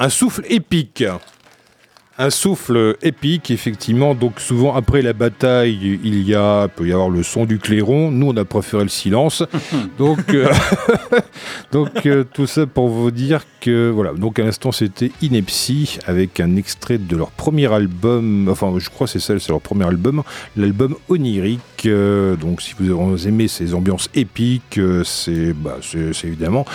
Un souffle épique. Un souffle épique, effectivement. Donc souvent après la bataille, il y a peut y avoir le son du clairon. Nous, on a préféré le silence. donc, euh, donc euh, tout ça pour vous dire que voilà. Donc à l'instant, c'était Inepsy avec un extrait de leur premier album. Enfin, je crois c'est ça, c'est leur premier album, l'album Onirique. Euh, donc si vous aimez ces ambiances épiques, c'est bah, c'est évidemment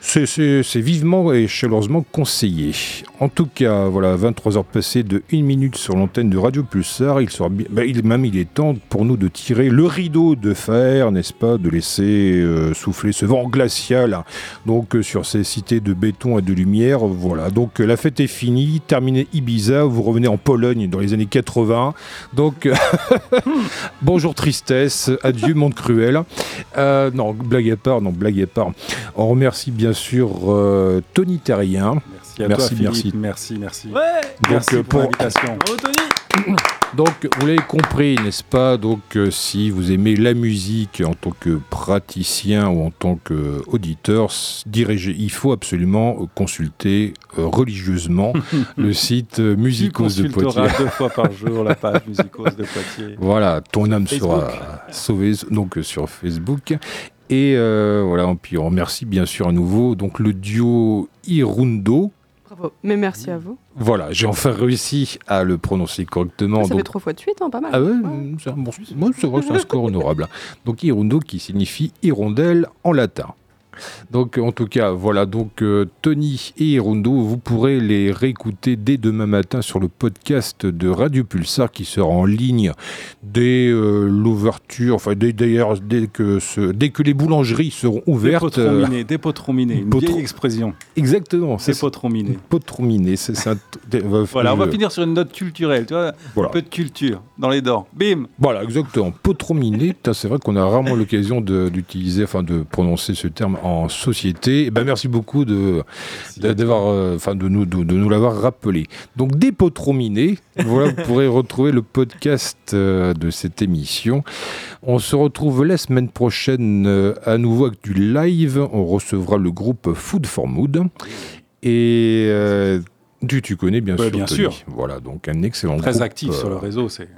c'est- vivement et chaleureusement conseillé. En tout cas, voilà, 23 heures passées de 1 minute sur l'antenne de Radio Pulsar. Il sera bah, il, même il est temps pour nous de tirer le rideau de fer, n'est-ce pas, de laisser euh, souffler ce vent glacial. Donc euh, sur ces cités de béton et de lumière, voilà. Donc euh, la fête est finie, terminé Ibiza, vous revenez en Pologne dans les années 80. Donc bonjour tristesse, adieu monde cruel. Non, blague à part, non, blague à part. On remercie bien sûr euh, Tony Terrien. Merci à Merci, toi, merci. Merci, merci. Ouais Merci Donc, euh, pour pour- l'invitation. Bravo Tony Donc, vous l'avez compris, n'est-ce pas? Donc, euh, si vous aimez la musique en tant que praticien ou en tant qu'auditeur, dirigez, il faut absolument euh, consulter euh, religieusement le site euh, Tu Musicos de Poitiers. deux fois par jour la page Musicos de Poitiers. Voilà, ton âme Facebook. sera sauvée donc euh, sur Facebook. Et euh, voilà, puis on remercie bien sûr à nouveau donc le duo Irundo. Bravo. Mais merci à vous. Voilà, j'ai enfin réussi à le prononcer correctement. ça donc fait trois fois de suite, hein, pas mal. Ah ouais, Ouais. c'est un bon- vrai que c'est un score honorable. Donc Hirundo qui signifie hirondelle en latin. Donc en tout cas, voilà, donc euh, Tony et Hirundo, vous pourrez les réécouter dès demain matin sur le podcast de Radio Pulsar qui sera en ligne dès euh, l'ouverture, enfin dès- d'ailleurs dès que, ce- dès que les boulangeries seront ouvertes. euh, Dépotrominé, dépotrominé, une Potro- vieille expression. exactement, c'est Dépotrominé. Potrominé, c'est Voilà, on va finir sur une note culturelle, tu vois, Voilà. un peu de culture dans les dents. Bim Voilà, exactement. Potrominé, putain, c'est vrai qu'on a rarement l'occasion d'utiliser, enfin de prononcer ce terme en société. Et ben, merci beaucoup de, d'avoir, euh, enfin de nous, de, de nous l'avoir rappelé. Donc, dépotrominé, voilà, vous pourrez retrouver le podcast euh, de cette émission. On se retrouve la semaine prochaine euh, à nouveau avec du live. On recevra le groupe Food for Mood. Et tu, tu connais bien Ouais, sûr. bien Tony. sûr. Voilà, donc un excellent Très groupe, actif sur le réseau, c'est.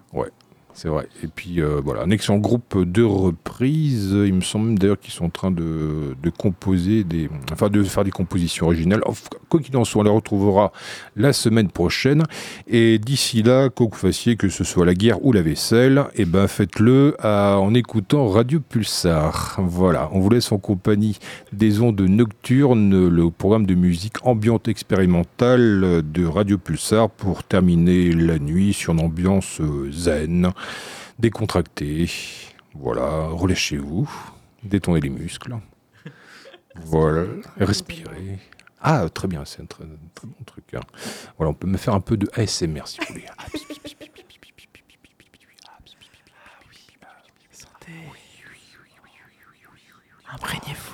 C'est vrai. Et puis euh, voilà, un excellent groupe de reprises. Il me semble même d'ailleurs qu'ils sont en train de, de composer des, enfin de faire des compositions originales. Quoi qu'il en soit, on les retrouvera la semaine prochaine. Et d'ici là, quoi que vous fassiez, que ce soit la guerre ou la vaisselle, et ben faites-le en écoutant Radio Pulsar. Voilà, on vous laisse en compagnie des ondes nocturnes, le programme de musique ambiante expérimentale de Radio Pulsar pour terminer la nuit sur une ambiance euh, zen, décontracter, voilà, relâchez-vous, détournez les muscles, voilà, respirez. Ah, très bien, c'est un très, très bon truc. Voilà, on peut me faire un peu de ASMR si vous voulez. Imprégnez-vous.